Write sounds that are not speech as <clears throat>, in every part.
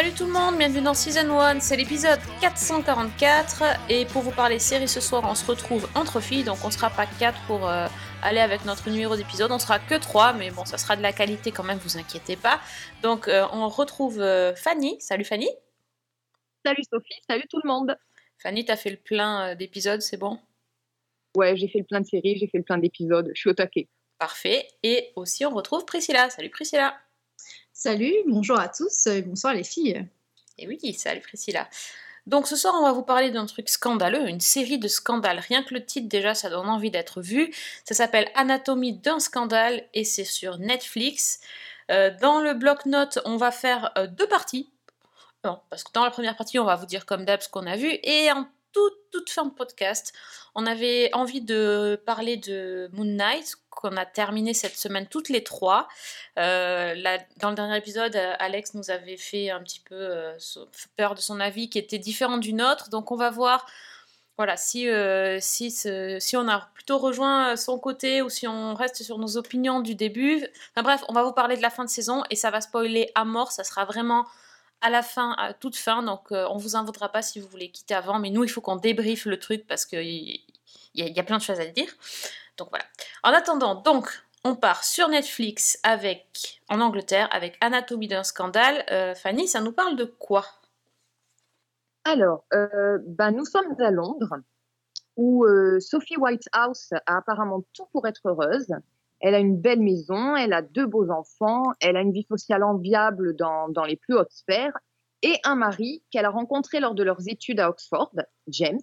Salut tout le monde, bienvenue dans Season 1, c'est l'épisode 444 et pour vous parler série ce soir on se retrouve entre filles donc on sera pas 4 pour euh, aller avec notre numéro d'épisode, on sera que 3 mais bon ça sera de la qualité quand même, vous inquiétez pas. Donc euh, on retrouve euh, Fanny, salut Fanny. Salut Sophie, salut tout le monde. Fanny t'as fait le plein d'épisodes, c'est bon? Ouais, j'ai fait le plein de séries, j'ai fait le plein d'épisodes, je suis au taquet. Parfait. Et aussi on retrouve Priscilla, salut Priscilla. Salut, bonjour à tous et bonsoir les filles. Et oui, salut Priscilla. Donc ce soir, on va vous parler d'un truc scandaleux, une série de scandales. Rien que le titre, déjà, ça donne envie d'être vu. Ça s'appelle Anatomie d'un scandale et c'est sur Netflix. Euh, dans le bloc-notes, on va faire euh, deux parties. Parce que dans la première partie, on va vous dire comme d'hab ce qu'on a vu. Et en toute, fin de podcast, on avait envie de parler de Moon Knight, qu'on a terminé cette semaine toutes les trois. Euh, dans le dernier épisode, euh, Alex nous avait fait un petit peu euh, peur de son avis qui était différent du nôtre. Donc on va voir voilà, si, si, on a plutôt rejoint son côté ou si on reste sur nos opinions du début. Bref, on va vous parler de la fin de saison et ça va spoiler à mort. Ça sera vraiment à la fin, à toute fin. Donc euh, on vous en voudra pas si vous voulez quitter avant. Mais nous, il faut qu'on débriefe le truc parce qu'il y, y a- il y a plein de choses à dire. Donc voilà. En attendant, donc, on part sur Netflix avec, en Angleterre avec Anatomie d'un scandale. Euh, Fanny, ça nous parle de quoi? Alors, euh, ben, nous sommes à Londres, où euh, Sophie Whitehouse a apparemment tout pour être heureuse. Elle a une belle maison, elle a deux beaux enfants, elle a une vie sociale enviable dans, dans les plus hautes sphères, et un mari qu'elle a rencontré lors de leurs études à Oxford, James,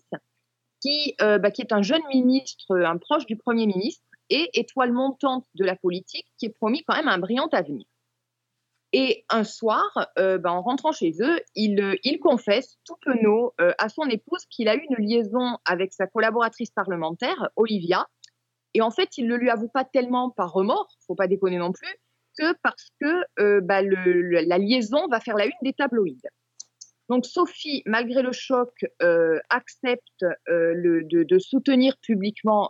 qui, euh, bah, qui est un jeune ministre, un proche du Premier ministre, et étoile montante de la politique, qui est promis quand même un brillant avenir. Et un soir, euh, ben, en rentrant chez eux, il, euh, confesse tout penaud euh, à son épouse qu'il a eu une liaison avec sa collaboratrice parlementaire, Olivia. Et en fait, il ne lui avoue pas tellement par remords, faut pas déconner non plus, que parce que euh, bah, le- le- la liaison va faire la une des tabloïds. Donc Sophie, malgré le choc, euh, accepte euh, le- de, soutenir publiquement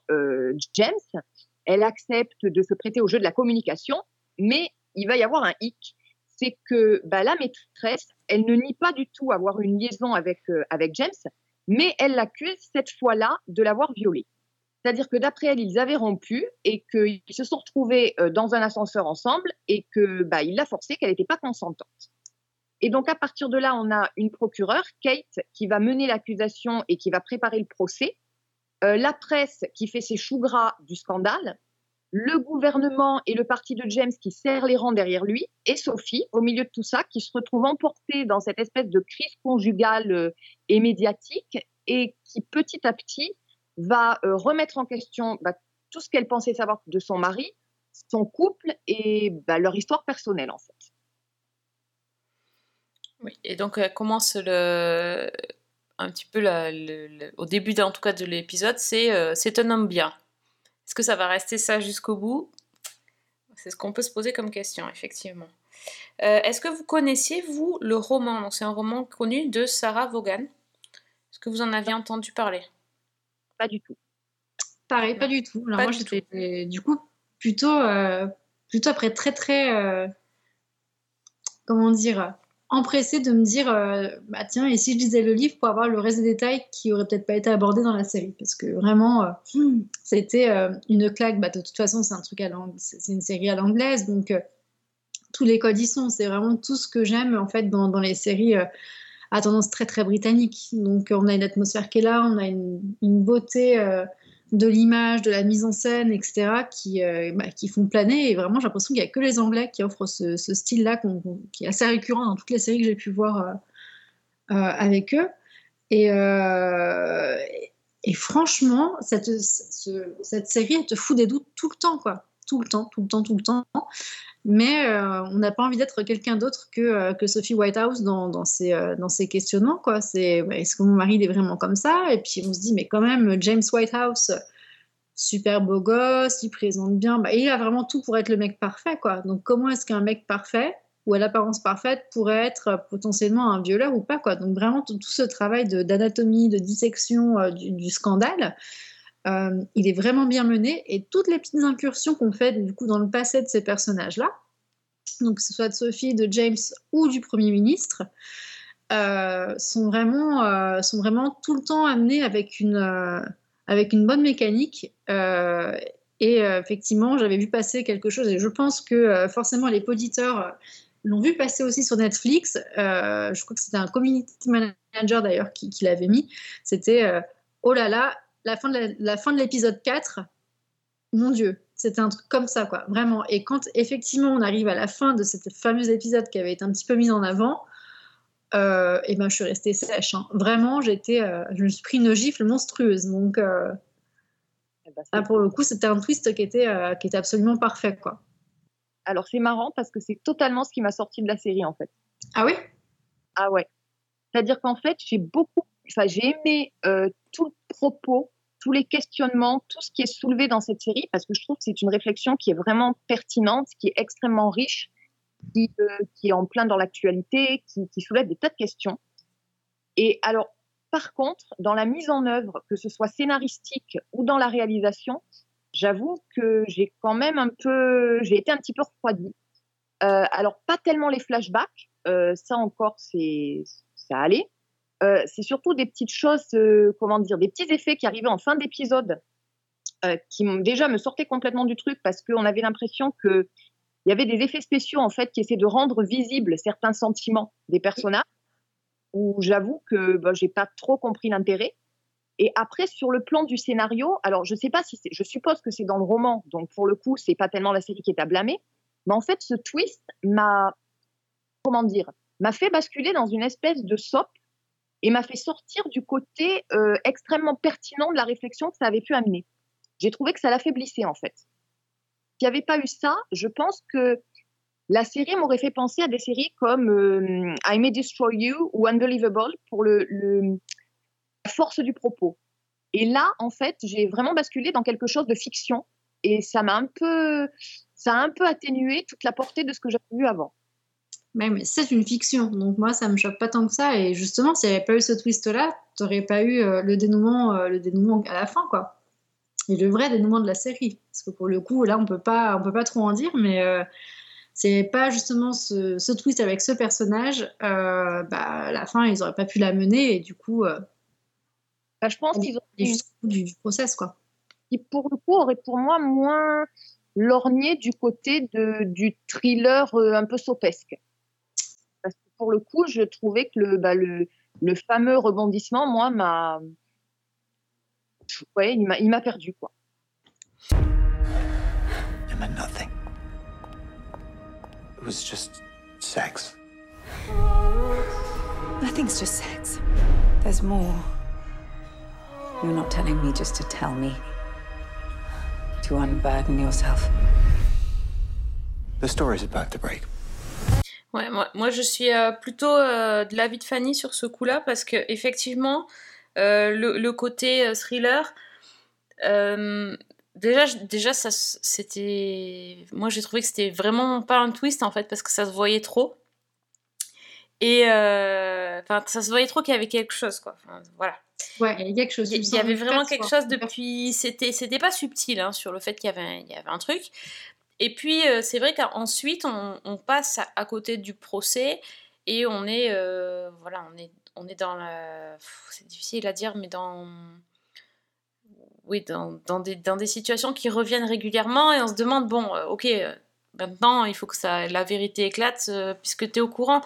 James. Elle accepte de se prêter au jeu de la communication, mais il va y avoir un hic c'est que bah, la maîtresse, elle ne nie pas du tout avoir une liaison avec, avec James, mais elle l'accuse cette fois-là de l'avoir violée. C'est-à-dire que d'après elle, ils avaient rompu et qu'ils se sont retrouvés euh, dans un ascenseur ensemble et que bah, il l'a forcée, qu'elle n'était pas consentante. Et donc à partir de là, on a une procureure, Kate, qui va mener l'accusation et qui va préparer le procès. Euh, la presse qui fait ses choux gras du scandale, le gouvernement et le parti de James qui serrent les rangs derrière lui, et Sophie, au milieu de tout ça, qui se retrouve emportée dans cette espèce de crise conjugale euh, et médiatique, et qui petit à petit va euh, remettre en question bah, tout ce qu'elle pensait savoir de son mari, son couple et bah, leur histoire personnelle en fait. Oui. Et donc elle commence le, un petit peu la- le- le- au début en tout cas de l'épisode, c'est euh, c'est un homme bien. Est-ce que ça va rester ça jusqu'au bout? C'est ce qu'on peut se poser comme question, effectivement. Euh, Est-ce que vous connaissiez, vous, le roman? C'est un roman connu de Sarah Vaughan. Est-ce que vous en aviez entendu parler? Pas du tout. Pareil, pas du tout. Alors pas moi du j'étais du coup plutôt, euh, plutôt après très très, euh, comment dire, empressée de me dire, euh, bah tiens, et si je lisais le livre pour avoir le reste des détails qui auraient peut-être pas été abordés dans la série, parce que vraiment, c'était une claque. Bah, de toute façon, c'est un truc à c'est une série à l'anglaise, donc tous les codes y sont. C'est vraiment tout ce que j'aime en fait dans, dans les séries à tendance très très britannique. Donc on a une atmosphère qui est là, on a une, beauté euh, de l'image, de la mise en scène, etc. qui, euh, bah, qui font planer. Et vraiment, j'ai l'impression qu'il n'y a que les Anglais qui offrent ce, style-là qui est assez récurrent dans toutes les séries que j'ai pu voir euh, avec eux. Et, franchement, cette, ce- cette série, elle te fout des doutes tout le temps, quoi. Tout le temps, tout le temps, tout le temps. Mais euh, on n'a pas envie d'être quelqu'un d'autre que, euh, que Sophie Whitehouse dans, dans, ses, euh, dans ses questionnements. Quoi. C'est, ouais, est-ce que mon mari il est vraiment comme ça? Et puis on se dit, mais quand même, James Whitehouse, super beau gosse, il présente bien. Bah, il a vraiment tout pour être le mec parfait. Quoi. Donc comment est-ce qu'un mec parfait ou à l'apparence parfaite pourrait être potentiellement un violeur ou pas. Quoi? Donc vraiment tout, ce travail d'anatomie, de, dissection du, scandale, euh, il est vraiment bien mené. Et toutes les petites incursions qu'on fait du coup dans le passé de ces personnages-là, donc que ce soit de Sophie, de James ou du Premier ministre, euh, sont, vraiment, sont vraiment tout le temps amenés avec une, avec une bonne mécanique. et effectivement, j'avais vu passer quelque chose, et je pense que forcément les auditeurs l'ont vu passer aussi sur Netflix. Euh, je crois que c'était un community manager d'ailleurs qui, l'avait mis. C'était euh, oh là là, la fin de l'épisode 4. Mon Dieu, c'était un truc comme ça, quoi, vraiment. Et quand effectivement on arrive à la fin de cet fameux épisode qui avait été un petit peu mis en avant, et euh, eh ben je suis restée sèche. Hein. Vraiment, j'étais, je me suis pris une gifle monstrueuse. Donc, eh ben, pour le coup, c'était un twist qui était, qui était absolument parfait, quoi. Alors c'est marrant parce que c'est totalement ce qui m'a sorti de la série en fait. Ah oui? Ah ouais. C'est-à-dire qu'en fait, j'ai beaucoup, enfin j'ai aimé euh, tout le propos, tous les questionnements, tout ce qui est soulevé dans cette série parce que je trouve que c'est une réflexion qui est vraiment pertinente, qui est extrêmement riche, qui, euh, est en plein dans l'actualité, qui, soulève des tas de questions. Et alors, par contre, dans la mise en œuvre, que ce soit scénaristique ou dans la réalisation, j'avoue que j'ai quand même un peu, j'ai été un petit peu refroidie. Euh, alors pas tellement les flashbacks, ça encore c'est ça allait. Euh, c'est surtout des petites choses, comment dire, des petits effets qui arrivaient en fin d'épisode, qui déjà me sortaient complètement du truc parce qu'on avait l'impression que il y avait des effets spéciaux en fait qui essaient de rendre visibles certains sentiments des personnages. Où j'avoue que bah, j'ai pas trop compris l'intérêt. Et après, sur le plan du scénario, alors je sais pas si je suppose que c'est dans le roman, donc pour le coup, c'est pas tellement la série qui est à blâmer, mais en fait, ce twist m'a, comment dire, m'a fait basculer dans une espèce de soap et m'a fait sortir du côté euh, extrêmement pertinent de la réflexion que ça avait pu amener. J'ai trouvé que ça l'affaiblissait en fait. S'il n'y avait pas eu ça, je pense que la série m'aurait fait penser à des séries comme euh, I May Destroy You ou Unbelievable pour le, le force du propos. Et là, en fait, j'ai vraiment basculé dans quelque chose de fiction et ça m'a un peu, ça a un peu atténué toute la portée de ce que j'avais vu avant. Mais c'est une fiction, donc moi ça me choque pas tant que ça. Et justement, s'il n'y avait pas eu ce twist-là, tu n'aurais pas eu euh, le dénouement, euh, le dénouement à la fin, quoi. Et le vrai dénouement de la série, parce que pour le coup, là, on peut pas, on peut pas trop en dire, mais euh, c'est pas justement ce, twist avec ce personnage. bah, à la fin, ils auraient pas pu la mener, et du coup, bah, je pense qu'ils ont du, du process quoi. Qui pour le coup aurait pour moi moins lorgné du côté de, du thriller euh, un peu sopesque. Pour le coup, je trouvais que le, bah, le, le fameux rebondissement, moi, m'a. Ouais, il m'a perdu, quoi. I nothing. It was just sex. Nothing's just sex. There's more. You're not telling me just to tell me. To unburden yourself. The story's about to break. Ouais, moi, moi je suis euh, plutôt euh, de l'avis de Fanny sur ce coup-là parce que effectivement euh, le, le, côté euh, thriller, déjà, déjà ça c'était, moi j'ai trouvé que c'était vraiment pas un twist en fait parce que ça se voyait trop et enfin ça se voyait trop qu'il y avait quelque chose quoi. Enfin, voilà. Ouais, il y a quelque chose. Il y, avait vraiment quelque chose depuis. C'était, c'était pas subtil hein, sur le fait qu'il y avait, il y avait un truc. Et puis euh, c'est vrai qu'ensuite on, passe à, côté du procès et on est, euh, voilà, on est, on est dans la. C'est difficile à dire, mais dans. Oui, dans, dans, des, dans des situations qui reviennent régulièrement et on se demande bon, euh, ok, maintenant il faut que ça, la vérité éclate puisque tu es au courant.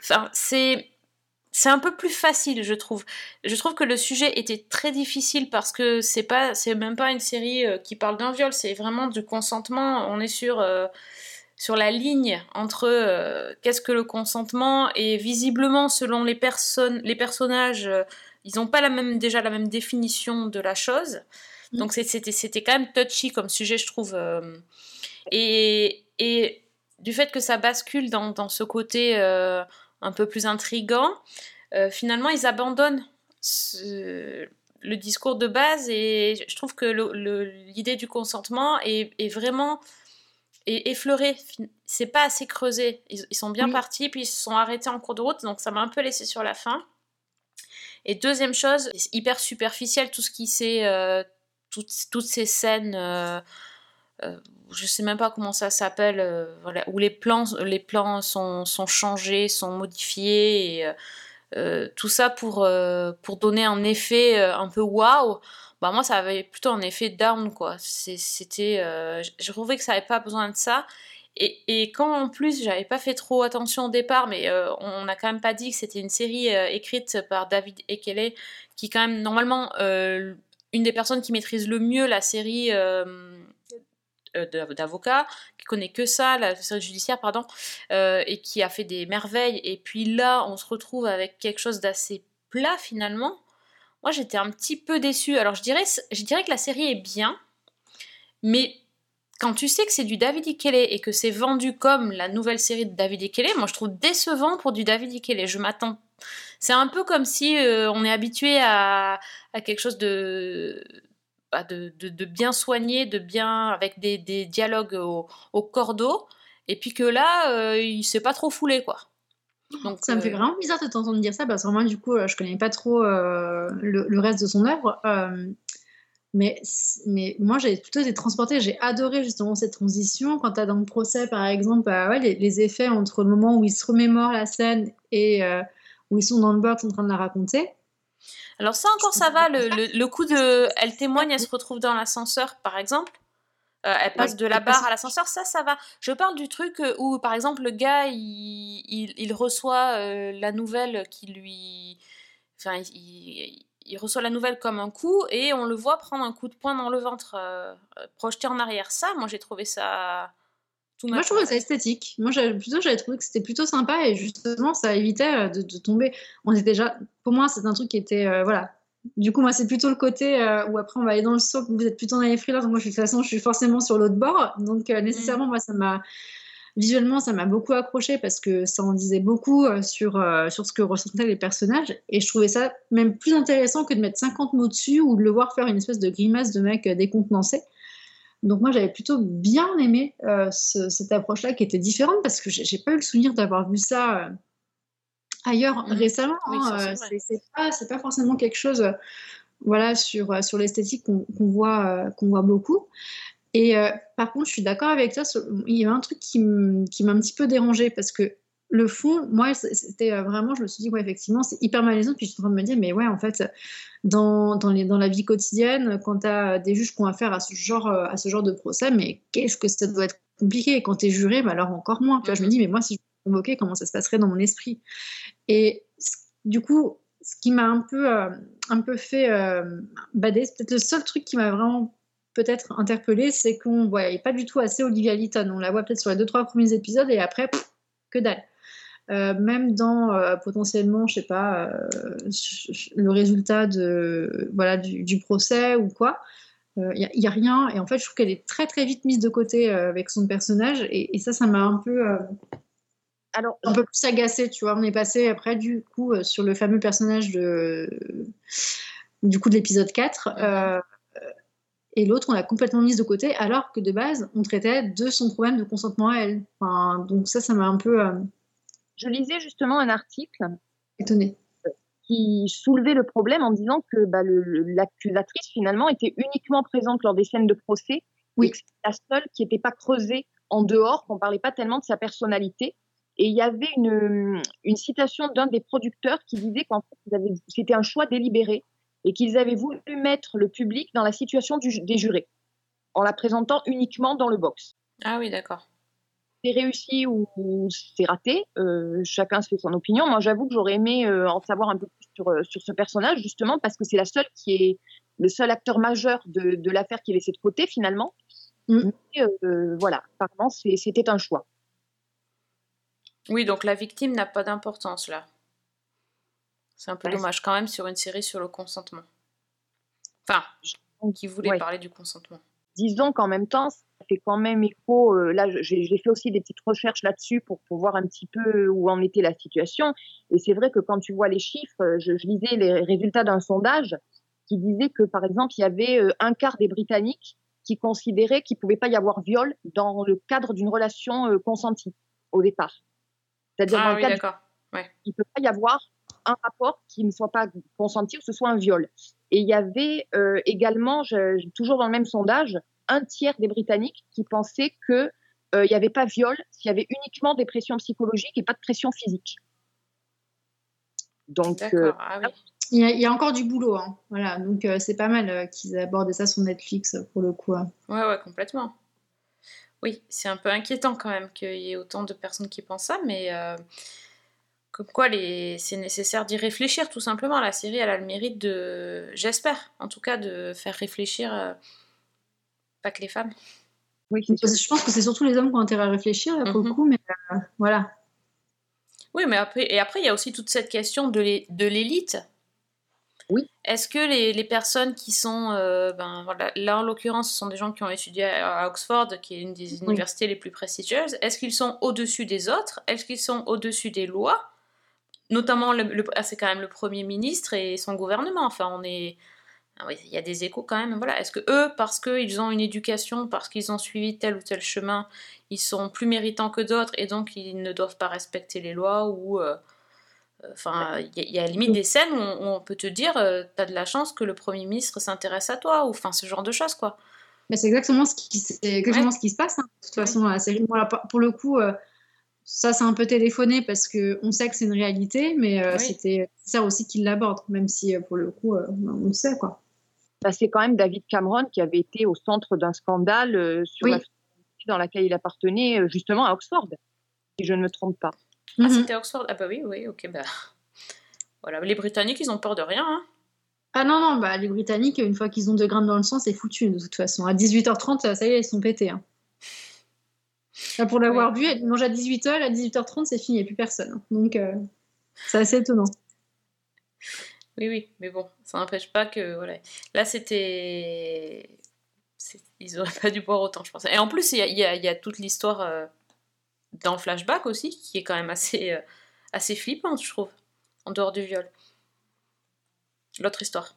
Enfin, c'est c'est un peu plus facile, je trouve. Je trouve que le sujet était très difficile parce que c'est pas, c'est même pas une série euh, qui parle d'un viol, c'est vraiment du consentement. On est sur euh, sur la ligne entre euh, qu'est-ce que le consentement et visiblement selon les personnes, les personnages, ils n'ont pas la même déjà la même définition de la chose. Mm. Donc c'était c'était quand même touchy comme sujet, je trouve. et et du fait que ça bascule dans, dans ce côté un peu plus intrigant, euh, finalement ils abandonnent le discours de base et je trouve que l'idée du consentement est, vraiment et effleuré. Fin- C'est pas assez creusé. Ils, ils sont bien Oui. partis, puis ils se sont arrêtés en cours de route, donc ça m'a un peu laissé sur la fin. Et deuxième chose, hyper superficiel tout ce qui s'est. euh, toutes, toutes ces scènes. Euh, je sais même pas comment ça s'appelle, euh, où les plans, les plans sont, sont changés, sont modifiés, euh, tout ça pour, pour donner un effet un peu waouh. Bah moi, ça avait plutôt un effet down, quoi. C'était, euh, je trouvais que ça avait pas besoin de ça. Et, et quand en plus, j'avais pas fait trop attention au départ, mais on n'a quand même pas dit que c'était une série écrite par David Ekele, qui est quand même normalement une des personnes qui maîtrise le mieux la série euh, d'av- d'avocats, qui connaît que ça, la série judiciaire, pardon, euh, et qui a fait des merveilles. Et puis là, on se retrouve avec quelque chose d'assez plat finalement. Moi, j'étais un petit peu déçue. Alors, je dirais, je dirais que la série est bien, mais quand tu sais que c'est du David Ikele et que c'est vendu comme la nouvelle série de David Ikele, moi, je trouve décevant pour du David Ikele. Je m'attends. C'est un peu comme si euh, on est habitué à, à quelque chose de, bah, de, de- de bien soigné, de bien avec des, des dialogues au, au cordeau, et puis que là, euh, il s'est pas trop foulé, quoi. Donc, Ça me fait euh, vraiment bizarre de t'entendre dire ça parce que moi, du coup, euh, je connais pas trop euh, le, le reste de son œuvre. mais, moi, j'ai plutôt été transportée. J'ai adoré justement cette transition. Quand tu as dans le procès, par exemple, bah ouais, les, les effets entre le moment où ils se remémorent la scène et où ils sont dans le box en train de la raconter. Alors ça encore ça va, le, le, le coup de... Elle témoigne, elle se retrouve dans l'ascenseur par exemple. Euh, elle passe Ouais, de la passe- barre à l'ascenseur, ça, ça va. Je parle du truc euh, où, par exemple, le gars, il, il, il reçoit euh, la nouvelle qui lui... Enfin, il, il- reçoit la nouvelle comme un coup et on le voit prendre un coup de poing dans le ventre, euh, projeté en arrière. Ça, moi, j'ai trouvé ça... Tout Moi, je trouvais ça esthétique. Moi, j'avais- plutôt, j'avais trouvé que c'était plutôt sympa et justement, ça évitait euh, de, de tomber. On était déjà, pour moi, c'est un truc qui était, euh, voilà. Du coup, moi, c'est plutôt le côté euh, où après, on va aller dans le soap, vous êtes plutôt dans les thrillers. Donc, moi, je suis- de toute façon, je suis forcément sur l'autre bord. Donc, euh, nécessairement, moi, ça m'a, visuellement, ça m'a beaucoup accroché parce que ça en disait beaucoup sur, sur ce que ressentaient les personnages. Et je trouvais ça même plus intéressant que de mettre 50 mots dessus ou de le voir faire une espèce de grimace de mec décontenancé. Donc moi j'avais plutôt bien aimé euh, ce- cette approche-là qui était différente parce que j'ai pas eu le souvenir d'avoir vu ça euh, ailleurs Mhm. récemment. Oui, hein, euh, c'est pas, forcément quelque chose euh, voilà, sur, sur l'esthétique qu'on voit, qu'on voit beaucoup. Et par contre, je suis d'accord avec toi, il y a un truc qui m'a un petit peu dérangé parce que le fond, moi, c'était euh, vraiment, je me suis dit, ouais, effectivement, c'est hyper malaisant. Puis je suis en train de me dire, mais ouais, en fait, dans, dans, les, dans la vie quotidienne, quand tu as des juges qui ont affaire à ce genre, euh, à ce genre de procès, mais qu'est-ce que ça doit être compliqué? Et quand tu es juré, bah alors encore moins. Tu vois, je me dis, mais moi, si je suis convoquée, comment ça se passerait dans mon esprit? Et du coup, ce qui m'a un peu, euh, un peu fait euh, bader, c'est peut-être le seul truc qui m'a vraiment peut-être interpellée, c'est qu'on ne voyait pas du tout assez Olivia Lytton. On la voit peut-être sur les deux, trois premiers épisodes et après, pff, que dalle. Euh, même dans euh, potentiellement, je sais pas, euh, le résultat de, voilà, du, du procès ou quoi, il n'y a, rien. Et en fait, je trouve qu'elle est très très vite mise de côté avec son personnage. Et, et ça, ça m'a un peu, Alors, un peu plus agacée, tu vois. On est passé après, du coup, sur le fameux personnage de, du coup, de l'épisode 4. euh, et l'autre, on l'a complètement mise de côté, alors que de base, on traitait de son problème de consentement à elle. Enfin, donc ça, ça m'a un peu euh, je lisais justement un article étonnée. qui soulevait le problème en disant que bah, l'accusatrice finalement était uniquement présente lors des scènes de procès Oui. et que c'était la seule qui n'était pas creusée en dehors, qu'on parlait pas tellement de sa personnalité. Et il y avait une, une citation d'un des producteurs qui disait qu'en fait, c'était un choix délibéré et qu'ils avaient voulu mettre le public dans la situation du- des jurés en la présentant uniquement dans le box Ah oui, d'accord. C'est réussi ou, ou c'est raté. Euh, chacun se fait son opinion. Moi, j'avoue que j'aurais aimé euh, en savoir un peu plus sur, euh, sur ce personnage, justement, parce que c'est la seule qui est le seul acteur majeur de, de l'affaire qui est laissé de côté, finalement. Mm. Mais, euh, voilà, apparemment, c'était un choix. Oui, donc la victime n'a pas d'importance là. C'est un peu Ouais, dommage quand même sur une série sur le consentement. Enfin, qui voulait Ouais. parler du consentement. Disons qu'en même temps, ça fait quand même écho. euh, là, j'ai fait aussi des petites recherches là-dessus pour, pour voir un petit peu où en était la situation. Et c'est vrai que quand tu vois les chiffres, euh, je, je lisais les résultats d'un sondage qui disait que, par exemple, il y avait euh, un quart des Britanniques qui considérait qu'il ne pouvait pas y avoir viol dans le cadre d'une relation consentie au départ. C'est-à-dire dans Ah le oui, cadre d'accord. il ne peut pas y avoir un rapport qui ne soit pas consenti ou que ce soit un viol. Et il y avait euh, également, je- toujours dans le même sondage, un tiers des Britanniques qui pensaient qu'il n'y avait pas viol s'il y avait uniquement des pressions psychologiques et pas de pression physique. Donc, euh, D'accord. Ah oui. Il y, a, il y a encore du boulot. hein. Voilà, donc euh, c'est pas mal euh, qu'ils aient abordé ça sur Netflix euh, pour le coup. hein. Ouais, ouais, complètement. Oui, c'est un peu inquiétant quand même qu'il y ait autant de personnes qui pensent ça, mais euh, comme quoi les... c'est nécessaire d'y réfléchir tout simplement. La série, elle a le mérite de, j'espère, en tout cas, de faire réfléchir euh, pas que les femmes. oui. Je pense que c'est surtout les hommes qui ont intérêt à réfléchir là, pour le Mhm. coup, mais euh, voilà. Oui, mais après, et après, il y a aussi toute cette question de l'é- de l'élite. Oui. Est-ce que les, les personnes qui sont, euh, ben, voilà, là en l'occurrence, ce sont des gens qui ont étudié à à Oxford, qui est une des Oui. universités les plus prestigieuses, est-ce qu'ils sont au-dessus des autres? Est-ce qu'ils sont au-dessus des lois? Notamment, le, le- ah, c'est quand même le Premier ministre et son gouvernement. Enfin, on est. ah il y a des échos quand même. Voilà. Est-ce que eux, parce qu'ils ont une éducation, parce qu'ils ont suivi tel ou tel chemin, ils sont plus méritants que d'autres et donc ils ne doivent pas respecter les lois ou. euh, Enfin, il y, a- il y a limite des scènes où on, où on peut te dire, euh, t'as de la chance que le Premier ministre s'intéresse à toi, ou enfin ce genre de choses, quoi. Mais c'est exactement ce qui, exactement ce qui se passe. hein, de toute façon, la série. Pour pour le coup, euh, ça c'est un peu téléphoné parce que on sait que c'est une réalité, mais euh, Oui. c'était nécessaire aussi qu'il l'aborde, même si euh, pour le coup, euh, on le sait quoi. Bah, c'est quand même David Cameron qui avait été au centre d'un scandale euh, sur Oui. la société dans laquelle il appartenait, justement à Oxford, si je ne me trompe pas. Ah, Mhm. c'était Oxford? Ah bah oui, oui, ok, bah... Voilà, les Britanniques, ils ont peur de rien, hein. Ah non, non, bah, les Britanniques, une fois qu'ils ont deux grammes dans le sang, c'est foutu de toute façon. À 18h30, ça y est, ils sont pétés. hein. Là, pour l'avoir vu, ils mangent à 18h, à 18h30, c'est fini, il n'y a plus personne. Donc, euh, c'est assez étonnant. Oui, oui, mais bon, ça n'empêche pas que, voilà. Là, c'était... Ils auraient pas dû boire autant, je pense. Et en plus, il y a, il y a- il y a toute l'histoire euh, dans le flashback aussi, qui est quand même assez, euh, assez flippante, je trouve, en dehors du viol. L'autre histoire.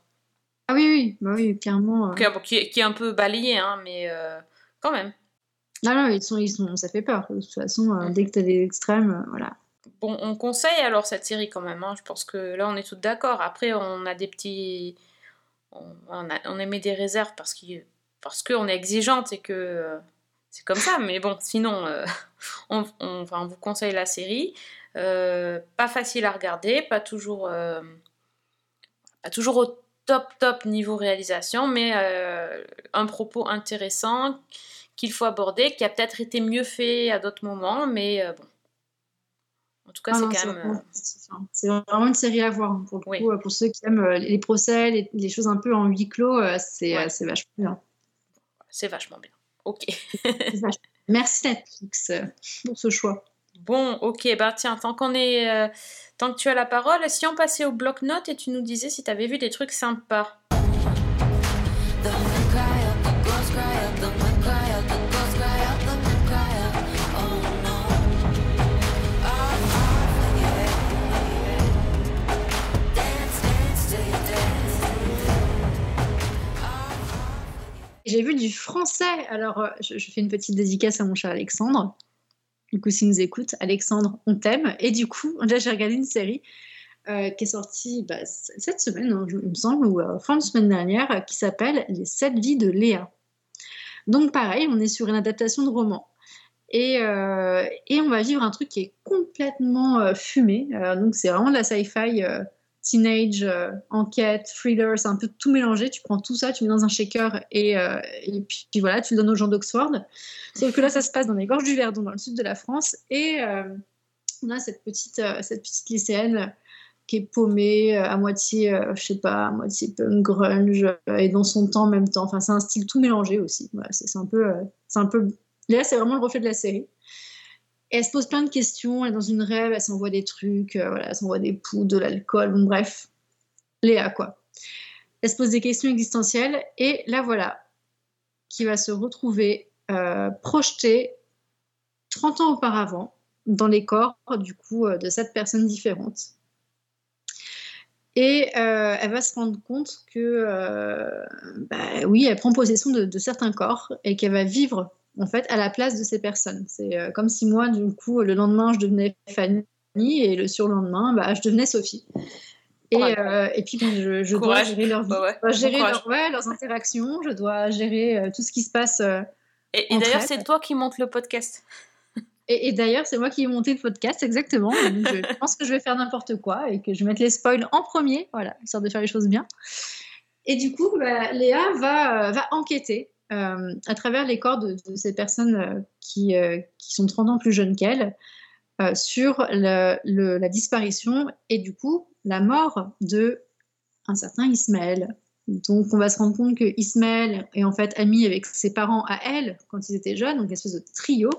Ah oui, oui, bah oui, clairement. euh. Qui, est- qui un peu balayée, hein, mais quand même. Non, non, ils sont, ils sont, ça fait peur. De toute façon, euh, dès que tu as des extrêmes, euh, voilà. Bon, on conseille alors cette série quand même. hein. Je pense que là, on est toutes d'accord. Après, on a des petits. On, on, a- on émet des réserves parce qu'on parce est exigeante et que euh, c'est comme ça. Mais bon, sinon, <laughs> on, enfin, on vous conseille la série. Pas facile à regarder, pas toujours, pas toujours au top, top niveau réalisation, mais un propos intéressant qu'il faut aborder, qui a peut-être été mieux fait à d'autres moments, mais euh, bon. En tout cas, Ah c'est quand même. euh, c'est- enfin, c'est vraiment une série à voir. hein, Pour le Oui. coup, euh, pour ceux qui aiment les procès, les, les choses un peu en huis clos, c'est Ouais. vachement bien. C'est vachement bien. Ok. Vachement- Merci Netflix pour ce choix. Bon, ok, bah tiens, tant qu'on est. euh, tant que tu as la parole, si on passait au bloc-notes et tu nous disais si tu avais vu des trucs sympas. J'ai vu du français. Alors, euh, je, fais une petite dédicace à mon cher Alexandre. Du coup, s'il nous écoute, Alexandre, on t'aime. Et du coup, <laughs> là, j'ai regardé une série euh, qui est sortie bah, cette semaine, hein, il me semble, ou euh, fin de semaine dernière, qui s'appelle Les sept vies de Léa. Donc, pareil, on est sur une adaptation de roman. Et, et on va vivre un truc qui est complètement fumé. Donc, c'est vraiment de la sci-fi. Teenage, euh, enquête, thriller, c'est un peu tout mélangé. Tu prends tout ça, tu mets dans un shaker et, euh, et puis, voilà, tu le donnes aux gens d'Oxford. Sauf que là, ça se passe dans les gorges du Verdon, dans le sud de la France. Et euh, on a cette petite, cette petite lycéenne qui est paumée, à moitié, je sais pas, à moitié punk, grunge, et dans son temps en même temps. Enfin, c'est un style tout mélangé aussi. Voilà, c'est un peu... c'est un peu... Là, c'est vraiment le reflet de la série. Elle se pose plein de questions, elle est dans une rêve, elle s'envoie des trucs, euh, voilà, elle s'envoie des poudres, de l'alcool, bon bref. Léa, quoi. Elle se pose des questions existentielles, et là, voilà, qui va se retrouver euh, projetée 30 ans auparavant dans les corps, du coup, euh, de sept personnes différentes. Et elle va se rendre compte que, bah, oui, elle prend possession de certains corps et qu'elle va vivre en fait à la place de ces personnes. C'est euh, comme si moi, du coup, le lendemain, je devenais Fanny et le surlendemain, bah, je devenais Sophie. Et, euh, et puis, je, je dois gérer leur vie, Bah ouais, je dois bon gérer courage. leur- ouais, leurs interactions, je dois gérer euh, tout ce qui se passe. euh, Et, d'ailleurs, c'est toi qui montes le podcast. Et, et d'ailleurs, c'est moi qui ai monté le podcast, exactement. Donc, je <laughs> pense que je vais faire n'importe quoi et que je vais mettre les spoils en premier, voilà, histoire de faire les choses bien. Et du coup, bah, Léa va, va enquêter euh, à travers les corps de, ces personnes euh, qui, euh, qui sont 30 ans plus jeunes qu'elle euh, sur la disparition et du coup la mort de un certain Ismaël. Donc on va se rendre compte que Ismaël est en fait ami avec ses parents à elle quand ils étaient jeunes, donc une espèce de trio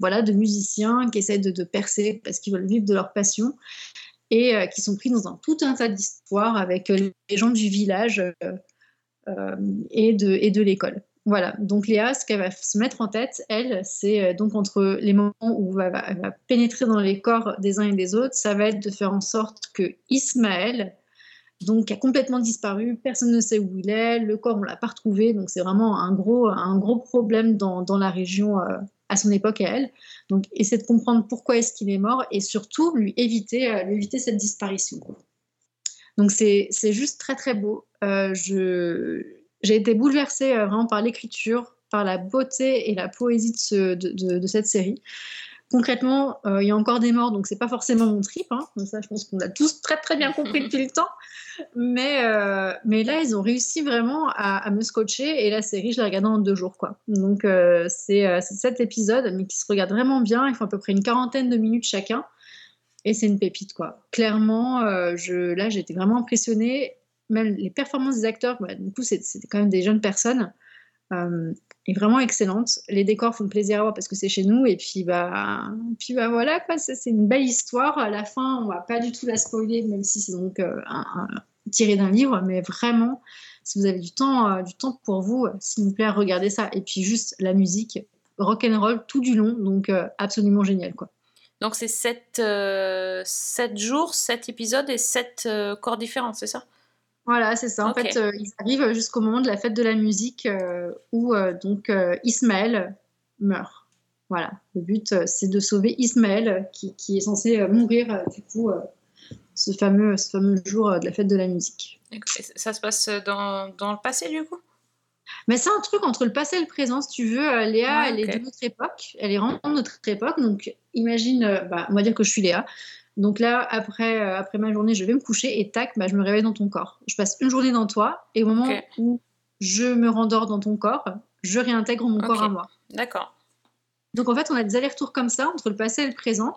voilà, de musiciens qui essaient de, percer parce qu'ils veulent vivre de leur passion et qui sont pris dans un, tout un tas d'histoires avec les gens du village et de, et de l'école. Voilà, donc Léa, ce qu'elle va se mettre en tête, elle, c'est euh, donc entre les moments où elle va, pénétrer dans les corps des uns et des autres, ça va être de faire en sorte que Ismaël, donc a complètement disparu, personne ne sait où il est, le corps on l'a pas retrouvé, donc c'est vraiment un gros, un gros problème dans, la région euh, à son époque à elle. Donc essayer de comprendre pourquoi est-ce qu'il est mort et surtout lui éviter, euh, lui éviter cette disparition. Donc c'est juste très très beau. Je j'ai été bouleversée euh, vraiment par l'écriture, par la beauté et la poésie de, ce- de, de- de cette série. Concrètement, euh, il y a encore des morts, donc c'est pas forcément mon trip. Hein. Ça, je pense qu'on a tous très très bien compris depuis le temps. Mais, euh, là, ils ont réussi vraiment à, me scotcher et la série, je l'ai regardée en deux jours. Donc c'est sept épisodes, mais qui se regardent vraiment bien. Ils font à peu près une quarantaine de minutes chacun. Et c'est une pépite. Clairement, là, j'ai été vraiment impressionnée. Même les performances des acteurs, bah, du coup, c'était quand même des jeunes personnes. Euh, est vraiment excellente. Les décors font plaisir à voir parce que c'est chez nous. Et puis, bah, puis bah, voilà. C'est une belle histoire. À la fin, on va pas du tout la spoiler, même si c'est donc euh, tiré d'un livre. Mais vraiment, si vous avez du temps, euh, du temps pour vous, s'il vous plaît, regardez ça. Et puis, juste la musique, rock and roll tout du long. Donc, euh, absolument génial, quoi. Donc c'est 7, jours, 7 épisodes et 7 corps différents, c'est ça? Voilà, c'est ça. En fait, euh, ils arrivent jusqu'au moment de la fête de la musique euh, où euh, donc Ismaël meurt. Voilà. Le but, c'est de sauver Ismaël qui, qui est censé mourir du coup ce fameux ce fameux jour de la fête de la musique. Ça se passe dans, dans le passé du coup? Mais c'est un truc entre le passé et le présent, si tu veux. Léa, Ouais, elle est de notre époque. Elle est vraiment de notre époque. Donc, imagine, bah, on va dire que je suis Léa. Donc là, après, euh, après ma journée, je vais me coucher et tac, bah, je me réveille dans ton corps. Je passe une journée dans toi et au moment où je me rendors dans ton corps, je réintègre mon corps à moi. D'accord. Donc en fait, on a des allers-retours comme ça entre le passé et le présent.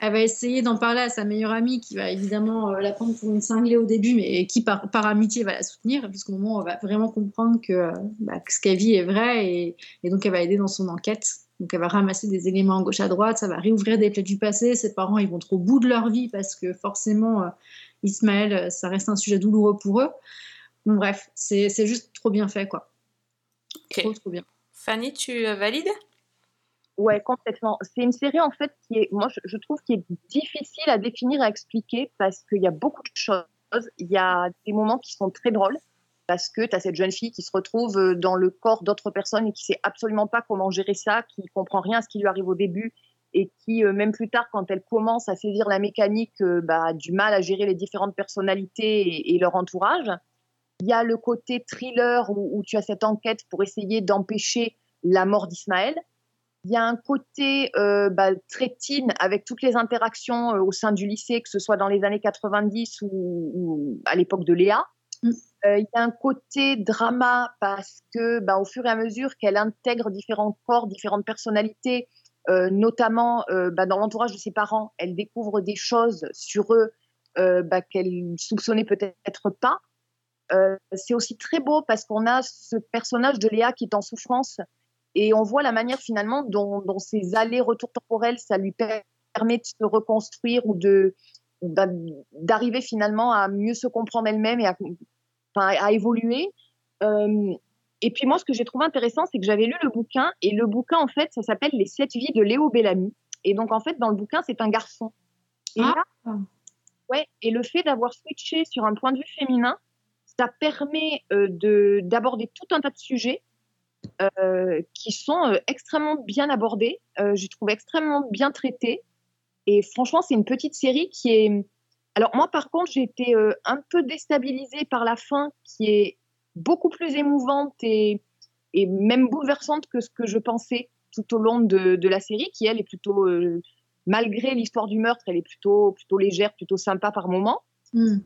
Elle va essayer d'en parler à sa meilleure amie qui va évidemment euh, la prendre pour une cinglée au début, mais qui par, par amitié va la soutenir, jusqu'au moment où on va vraiment comprendre que, euh, bah, que ce qu'elle vit est vrai et, et donc elle va aider dans son enquête. Donc elle va ramasser des éléments à gauche à droite, ça va réouvrir des plaies du passé. Ses parents ils vont trop au bout de leur vie parce que forcément euh, Ismaël, euh, ça reste un sujet douloureux pour eux. Bon bref, c'est c'est juste trop bien fait quoi. Trop trop bien. Fanny, tu euh, valides? Ouais, complètement. C'est une série en fait qui est, moi je, je trouve, qui est difficile à définir, à expliquer parce qu'il y a beaucoup de choses. Il y a des moments qui sont très drôles parce que tu as cette jeune fille qui se retrouve euh, dans le corps d'autres personnes et qui sait absolument pas comment gérer ça, qui comprend rien à ce qui lui arrive au début et qui, euh, même plus tard, quand elle commence à saisir la mécanique, euh, bah, a du mal à gérer les différentes personnalités et, leur entourage. Il y a le côté thriller où, tu as cette enquête pour essayer d'empêcher la mort d'Ismaël. Il y a un côté euh, bah, très teen avec toutes les interactions au sein du lycée, que ce soit dans les années 90 ou, ou à l'époque de Léa. Mm. Euh, il y a un côté drama parce que, bah, au fur et à mesure qu'elle intègre différents corps, différentes personnalités, euh, notamment euh, bah, dans l'entourage de ses parents, elle découvre des choses sur eux euh, bah, qu'elle soupçonnait peut-être pas. C'est aussi très beau parce qu'on a ce personnage de Léa qui est en souffrance et on voit la manière finalement dont, dont ces allers-retours temporels, ça lui per- permet de se reconstruire ou de d'arriver finalement à mieux se comprendre elle-même et à, à évoluer. Euh, et puis moi, ce que j'ai trouvé intéressant, c'est que j'avais lu le bouquin et le bouquin, en fait, ça s'appelle Les sept vies de Léo Bellamy. Et donc, en fait, dans le bouquin, c'est un garçon. Et Ah. là, Ouais, et le fait d'avoir switché sur un point de vue féminin, ça permet euh, de d'aborder tout un tas de sujets euh, qui sont euh, extrêmement bien abordés. Je trouve extrêmement bien traités. Et franchement, c'est une petite série qui est. Alors moi, par contre, j'ai été euh, un peu déstabilisée par la fin, qui est beaucoup plus émouvante et, et même bouleversante que ce que je pensais tout au long de, de la série, qui elle est plutôt, euh, malgré l'histoire du meurtre, elle est plutôt plutôt légère, plutôt sympa par moment. Hmm.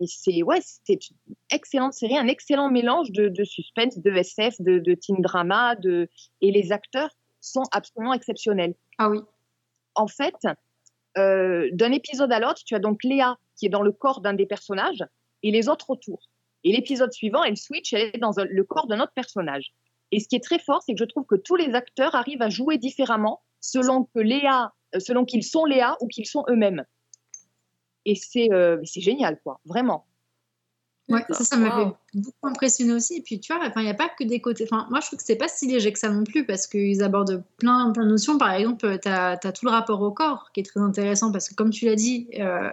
Et c'est ouais, c'est une excellente série, un excellent mélange de, de suspense, de SF, de, de teen drama, de et les acteurs sont absolument exceptionnels. Ah oui. En fait, euh, d'un épisode à l'autre, tu as donc Léa qui est dans le corps d'un des personnages et les autres autour. Et l'épisode suivant, elle switch, elle est dans le corps d'un autre personnage. Et ce qui est très fort, c'est que je trouve que tous les acteurs arrivent à jouer différemment selon que Léa, euh, selon qu'ils sont Léa ou qu'ils sont eux-mêmes. Et c'est euh, génial, quoi, vraiment. Ouais, ça, ça m'avait Wow. beaucoup impressionné aussi. Et puis, tu vois, enfin, il n'y a pas que des côtés. Enfin, moi, je trouve que c'est pas si léger que ça non plus parce qu'ils abordent plein, plein de notions. Par exemple, tu as, tout le rapport au corps qui est très intéressant parce que, comme tu l'as dit, euh,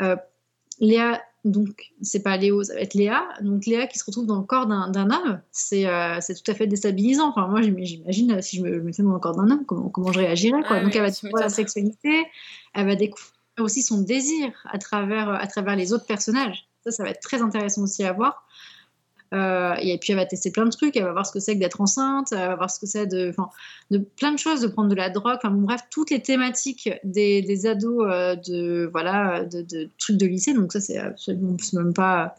euh, Léa, donc, c'est pas Léo, ça va être Léa. Donc, Léa qui se retrouve dans le corps d'un d'un homme, c'est euh, c'est tout à fait déstabilisant. Enfin, moi, j'im- j'imagine euh, si je me je me mettais dans le corps d'un homme, comment, comment je réagirais. Quoi. Ah donc, oui, elle va découvrir la sexualité, elle va découvrir aussi son désir à travers, à travers les autres personnages. Ça, ça va être très intéressant aussi à voir. Euh, et puis elle va tester plein de trucs, elle va voir ce que c'est que d'être enceinte, elle va voir ce que c'est de, de plein de choses, de prendre de la drogue, enfin bon, bref, toutes les thématiques des, ados euh, de voilà de, trucs de lycée. Donc ça c'est absolument même pas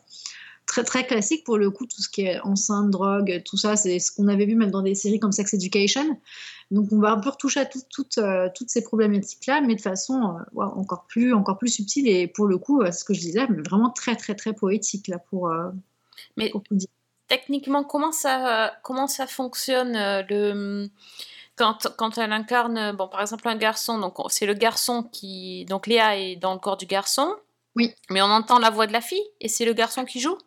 très très classique pour le coup tout ce qui est enceinte, drogue, tout ça c'est ce qu'on avait vu même dans des séries comme Sex Education. Donc on va un peu retoucher à tout- toutes, euh, toutes ces problématiques là, mais de façon euh, ouais, encore plus encore plus subtile et pour le coup euh, ce que je disais mais vraiment très très très poétique là pour Mais pour tout dire. techniquement, comment ça, comment ça fonctionne le, quand, quand elle incarne, bon, par exemple, un garçon, donc on- c'est le garçon qui. Donc Léa est dans le corps du garçon. Oui. Mais on entend la voix de la fille et c'est le garçon qui joue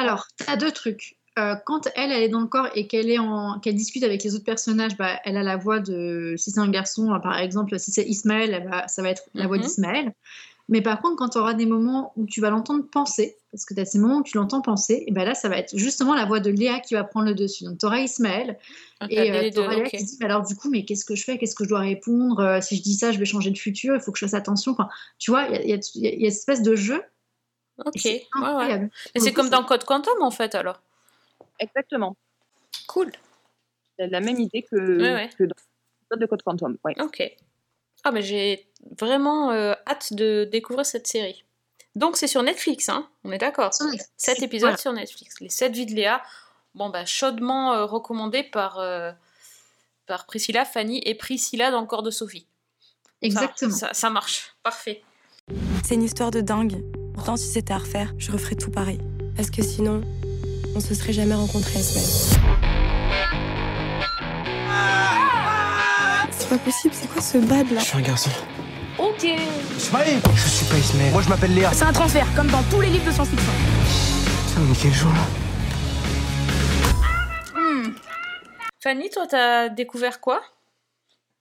Alors, tu as deux trucs. Euh, quand elle, elle est dans le corps et qu'elle est en, qu'elle discute avec les autres personnages, bah, elle a la voix de. Si c'est un garçon, euh, par exemple, si c'est Ismaël, va- ça va être la voix Mhm. d'Ismaël. Mais par contre, quand tu auras des moments où tu vas l'entendre penser, parce que tu as ces moments où tu l'entends penser, et ben là, ça va être justement la voix de Léa qui va prendre le dessus. Donc, tu auras Ismaël Donc, et euh, tu deux, auras Léa qui se dit Mais alors, du coup, mais qu'est-ce que je fais? Qu'est-ce que je dois répondre? Euh, Si je dis ça, je vais changer de futur, il faut que je fasse attention. Enfin, tu vois, il y y y a cette espèce de jeu. Et Ok, c'est ouais, ouais. Pour c'est comme dans Code Quantum en fait alors. Exactement. Cool. C'est la même idée que, Ouais, ouais. que dans Code Quantum. Ouais. Ok. Ah, mais j'ai vraiment euh, hâte de découvrir cette série. Donc, c'est sur Netflix, hein On est d'accord. Sept épisodes Voilà. sur Netflix. Les 7 vies de Léa. Bon, bah, chaudement euh, recommandé par, euh, par Priscilla, Fanny et Priscilla dans le corps de Sophie. Ça- Exactement. Ça, ça marche. Parfait. C'est une histoire de dingue. Pourtant, si c'était à refaire, je referais tout pareil. Parce que sinon, on se serait jamais rencontrés, Esmel. C'est pas possible, c'est quoi ce bad là Je suis un garçon. Ok. Ismaël Je suis pas Ismaël. Moi je m'appelle Léa. C'est un transfert, comme dans tous les livres de science-fiction. Putain, mais quel jour Fanny, toi, t'as découvert quoi?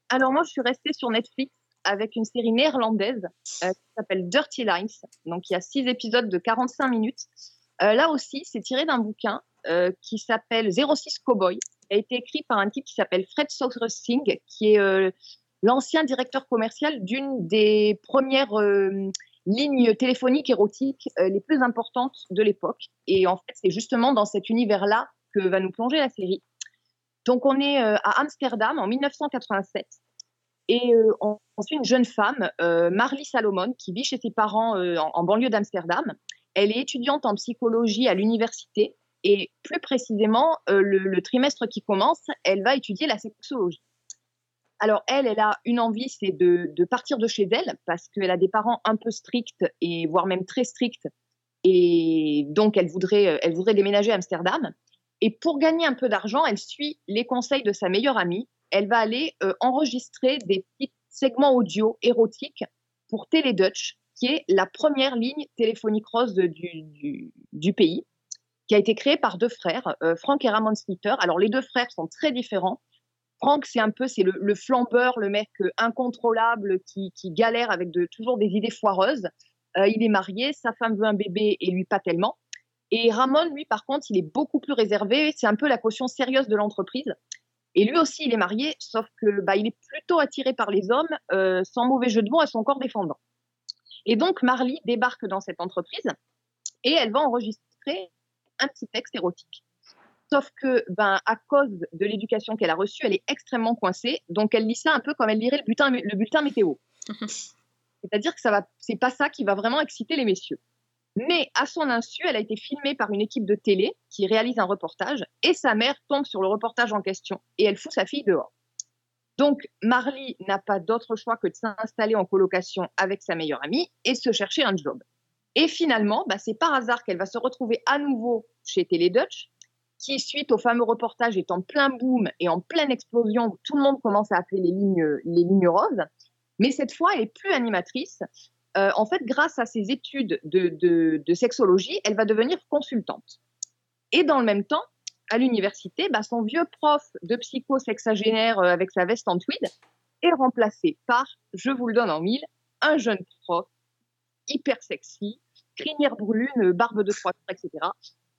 Alors moi, je suis restée sur Netflix avec une série néerlandaise euh, qui s'appelle Dirty Lines. Donc il y a six épisodes de 45 minutes. Euh, là aussi, c'est tiré d'un bouquin euh, qui s'appelle 06 Cowboy. Il a été écrit par un type qui s'appelle Fred Singh, qui est l'ancien directeur commercial d'une des premières lignes téléphoniques érotiques les plus importantes de l'époque. Et en fait, c'est justement dans cet univers-là que va nous plonger la série. Donc on est à Amsterdam en 1987 et euh, suit une jeune femme, euh, Marlie Salomon, qui vit chez ses parents euh, en, banlieue d'Amsterdam. Elle est étudiante en psychologie à l'université et plus précisément, euh, le, trimestre qui commence, elle va étudier la sexologie. Alors elle, elle a une envie, c'est de, de partir de chez elle parce qu'elle a des parents un peu stricts et voire même très stricts et donc elle voudrait, euh, elle voudrait déménager à Amsterdam. Et pour gagner un peu d'argent, elle suit les conseils de sa meilleure amie. Elle va aller euh, enregistrer des petits segments audio érotiques pour Teledutch, qui est la première ligne téléphonique rose du, du, pays, qui a été créée par deux frères, euh, Frank et Ramon Splitter. Alors les deux frères sont très différents. Frank, c'est un peu, c'est le, le flambeur, le mec euh, incontrôlable qui, qui galère avec de, toujours des idées foireuses. Euh, il est marié, sa femme veut un bébé et lui pas tellement. Et Ramon, lui, par contre, il est beaucoup plus réservé. C'est un peu la caution sérieuse de l'entreprise. Et lui aussi, il est marié, sauf que bah, il est plutôt attiré par les hommes, euh, sans mauvais jeu de mots, à son corps défendant. Et donc, Marley débarque dans cette entreprise et elle va enregistrer un petit texte érotique. Sauf que, ben, à cause de l'éducation qu'elle a reçue, elle est extrêmement coincée. Donc, elle lit ça un peu comme elle lirait le bulletin, le bulletin météo. <laughs> C'est-à-dire que ça va, c'est pas ça qui va vraiment exciter les messieurs. Mais à son insu, elle a été filmée par une équipe de télé qui réalise un reportage et sa mère tombe sur le reportage en question et elle fout sa fille dehors. Donc Marley n'a pas d'autre choix que de s'installer en colocation avec sa meilleure amie et se chercher un job. Et finalement, bah, c'est par hasard qu'elle va se retrouver à nouveau chez Télé Dutch, qui suite au fameux reportage est en plein boom et en pleine explosion, tout le monde commence à appeler les lignes, les lignes roses. Mais cette fois, elle est plus animatrice. Euh, en fait, grâce à ses études de, sexologie, elle va devenir consultante. Et dans le même temps, à l'université, bah, son vieux prof de psycho sexagénaire euh, avec sa veste en tweed est remplacé par, je vous le donne en mille, un jeune prof hyper sexy, crinière brune, barbe de quarts, etc.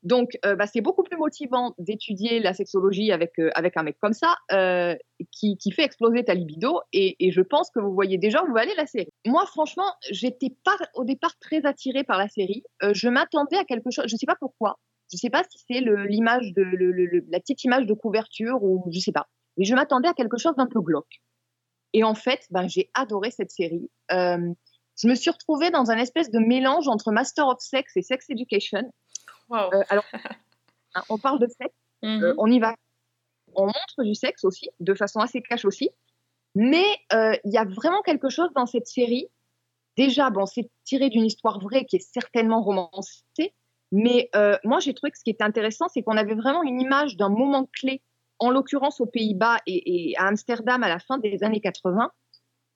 Donc, euh, bah, c'est beaucoup plus motivant d'étudier la sexologie avec, euh, avec un mec comme ça, euh, qui, qui fait exploser ta libido. Et, je pense que vous voyez déjà où va aller la série. Moi, franchement, j'étais pas au départ très attirée par la série. Je m'attendais à quelque chose, je sais pas pourquoi. Je sais pas si c'est l'image de la petite image de couverture ou je sais pas. Mais je m'attendais à quelque chose d'un peu glauque. Et en fait, ben, j'ai adoré cette série. Je me suis retrouvée dans un espèce de mélange entre Master of Sex et Sex Education. Wow. Euh, alors, <laughs> hein, on parle de sexe, Mhm. euh, on y va. On montre du sexe aussi, de façon assez cash aussi. Mais euh, il y a vraiment quelque chose dans cette série. Déjà, bon, c'est tiré d'une histoire vraie qui est certainement romancée. Mais euh, moi, j'ai trouvé que ce qui était intéressant, c'est qu'on avait vraiment une image d'un moment clé, en l'occurrence aux Pays-Bas et, et à Amsterdam à la fin des années 80,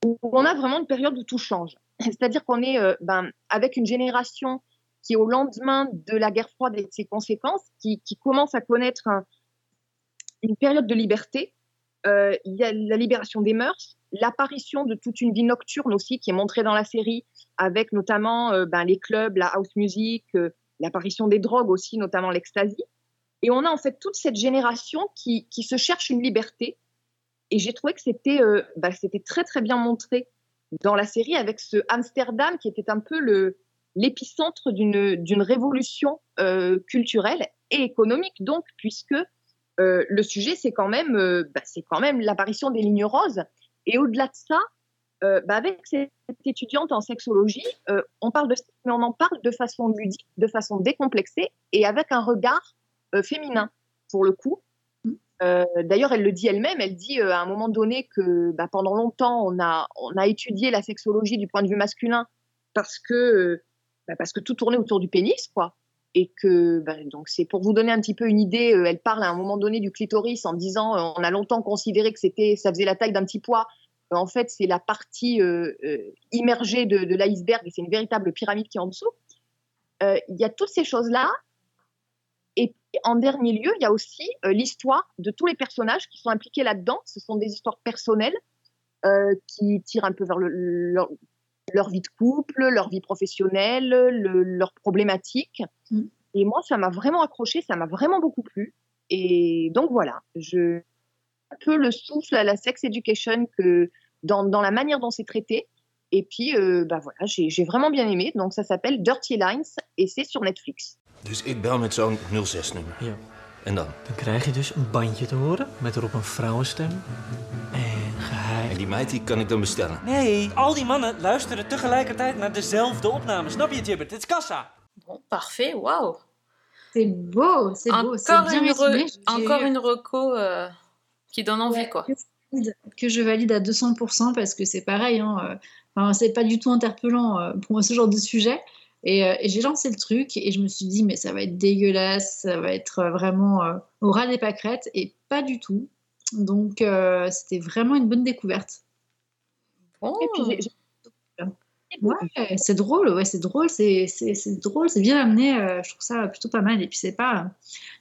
où on a vraiment une période où tout change. C'est-à-dire qu'on est, euh, ben, avec une génération qui, au lendemain de la guerre froide et de ses conséquences, qui, commence à connaître un- une période de liberté. Euh, Il y a la libération des mœurs, l'apparition de toute une vie nocturne aussi qui est montrée dans la série, avec notamment euh, ben, les clubs, la house music, euh, l'apparition des drogues aussi, notamment l'ecstasy. Et on a en fait toute cette génération qui, se cherche une liberté. Et j'ai trouvé que bah, c'était très très bien montré dans la série avec ce Amsterdam qui était un peu le l'épicentre d'une d'une révolution euh, culturelle et économique donc puisque euh, le sujet c'est quand même euh, bah, c'est quand même l'apparition des lignes roses et au-delà de ça bah, avec cette étudiante en sexologie on parle de mais on en parle de façon ludique de façon décomplexée et avec un regard féminin pour le coup euh, D'ailleurs, elle le dit elle-même. Elle dit euh, à un moment donné que bah, pendant longtemps, on a, on a étudié la sexologie du point de vue masculin parce que, bah, parce que tout tournait autour du pénis, quoi. Et que, bah, donc, c'est pour vous donner un petit peu une idée. euh, elle parle à un moment donné du clitoris en disant euh, on a longtemps considéré que c'était, ça faisait la taille d'un petit pois. Euh, en fait, c'est la partie immergée de, l'iceberg et c'est une véritable pyramide qui est en dessous. Il y a toutes ces choses-là et en dernier lieu, il y a aussi l'histoire de tous les personnages qui sont impliqués là-dedans. Ce sont des histoires personnelles qui tirent un peu vers le- leur vie de couple, leur vie professionnelle, le- leurs problématiques. Mm. Et moi, ça m'a vraiment accroché, ça m'a vraiment beaucoup plu. Et donc voilà, je un peu le souffle à la sex education que dans, dans la manière dont c'est traité. Et puis, euh, bah voilà, j'ai j'ai vraiment bien aimé. Donc ça s'appelle Dirty Lines et c'est sur Netflix. Dus ik bel met zo'n 06-nummer. Ja. En dan? Dan krijg je dus een bandje te horen met erop een vrouwenstem. En die meid die kan ik dan bestellen. Nee, al die mannen luisteren tegelijkertijd naar dezelfde opname. Snap je, Jibbert? Het is kassa. Bon, parfait, waouh. C'est beau, c'est beau, c'est Encore, bien une. J'ai encore une reco euh, qui donne envie, Ouais, quoi. Que, je valide- à 200% parce que c'est pareil, hein, euh, enfin, c'est pas du tout interpellant euh, pour moi ce genre de sujet. Et, euh, et j'ai lancé le truc et je me suis dit, mais ça va être dégueulasse, ça va être euh, vraiment euh, au ras des pâquerettes et pas du tout. Donc euh, c'était vraiment une bonne découverte. Bon. Et puis, j'ai- j'ai- Ouais, c'est drôle, ouais, c'est drôle, c'est drôle, c'est bien amené, euh, je trouve ça plutôt pas mal. Et puis c'est pas.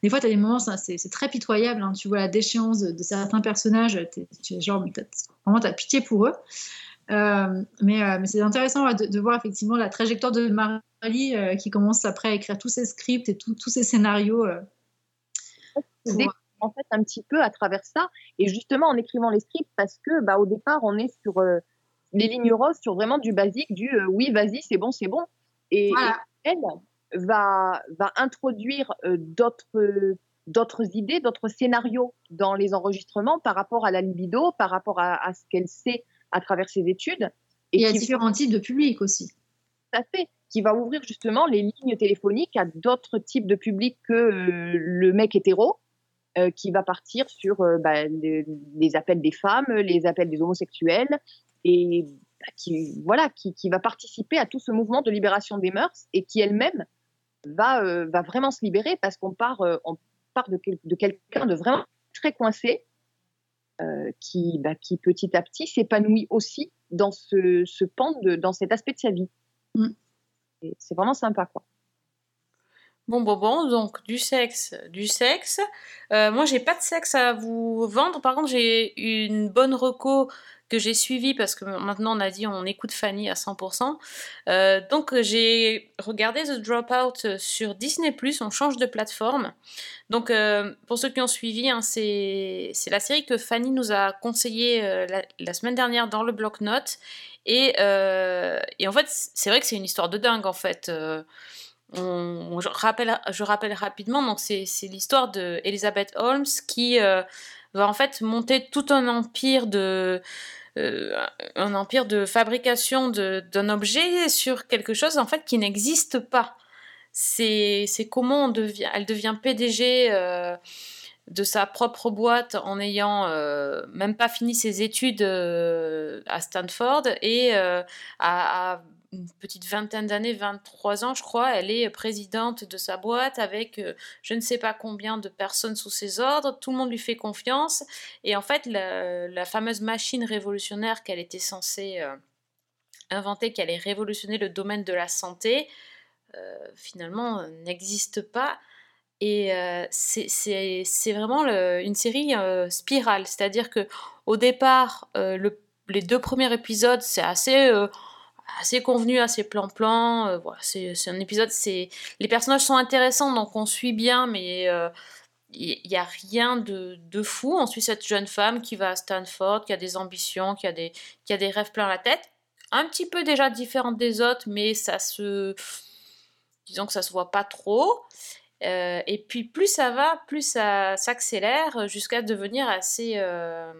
Des fois, tu as des moments, c'est c'est très pitoyable, hein, tu vois la déchéance de, certains personnages, tu es genre, vraiment, tu as pitié pour eux. Euh, mais euh, mais c'est intéressant ouais, de, de voir effectivement la trajectoire de Marley euh, qui commence après à écrire tous ses scripts et tout- tous ses scénarios. découvre, en fait un petit peu à travers ça. Et justement en écrivant les scripts parce que bah au départ on est sur euh, les lignes roses sur vraiment du basique du euh, oui vas-y c'est bon c'est bon. Et, Voilà. et elle va va introduire euh, d'autres d'autres idées d'autres scénarios dans les enregistrements par rapport à la libido par rapport à, à ce qu'elle sait à travers ses études. Et a qui- différents types de publics aussi. tout à fait, qui va ouvrir justement les lignes téléphoniques à d'autres types de publics que euh, le mec hétéro, euh, qui va partir sur euh, bah, les, les appels des femmes, les appels des homosexuels, et bah, qui, voilà, qui, qui va participer à tout ce mouvement de libération des mœurs et qui elle-même va, euh, va vraiment se libérer parce qu'on part, euh, on part de, quel- de quelqu'un de vraiment très coincé. qui, bah, qui petit à petit s'épanouit aussi dans ce, ce pan, de, dans cet aspect de sa vie. Et C'est vraiment sympa, quoi. Bon, bon, bon, donc du sexe, du sexe. Euh, moi, j'ai pas de sexe à vous vendre. Par contre, j'ai une bonne reco que j'ai suivie parce que maintenant on a dit on écoute Fanny à 100%. Euh, donc, j'ai regardé The Dropout sur Disney+, on change de plateforme. Donc, euh, pour ceux qui ont suivi, hein, c'est la série que Fanny nous a conseillé euh, la, semaine dernière dans le bloc-notes. Et, et en fait, c'est vrai que c'est une histoire de dingue, en fait. Je, rappelle, rapidement, donc c'est l'histoire de Elizabeth Holmes qui euh, va en fait monter tout un empire de euh, fabrication d'un objet sur quelque chose en fait qui n'existe pas. C'est comment elle devient PDG euh, de sa propre boîte en ayant euh, même pas fini ses études à Stanford et à, à une petite vingtaine d'années, 23 ans je crois, elle est présidente de sa boîte avec euh, je ne sais pas combien de personnes sous ses ordres, tout le monde lui fait confiance. Et en fait la, fameuse machine révolutionnaire qu'elle était censée euh, inventer, qui allait révolutionner le domaine de la santé, euh, finalement n'existe pas. Et c'est- vraiment une série spirale, c'est-à-dire que au départ, le- les deux premiers épisodes, c'est assez, assez convenu, assez plan-plan. euh, c'est un épisode, les personnages sont intéressants, donc on suit bien, mais euh, il n'y a rien de, fou. On suit cette jeune femme qui va à Stanford, qui a des ambitions, qui a des, qui a des rêves plein la tête. Un petit peu déjà différente des autres, mais ça se. Disons que ça se voit pas trop. Euh, et puis plus ça va, plus ça s'accélère jusqu'à devenir assez euh,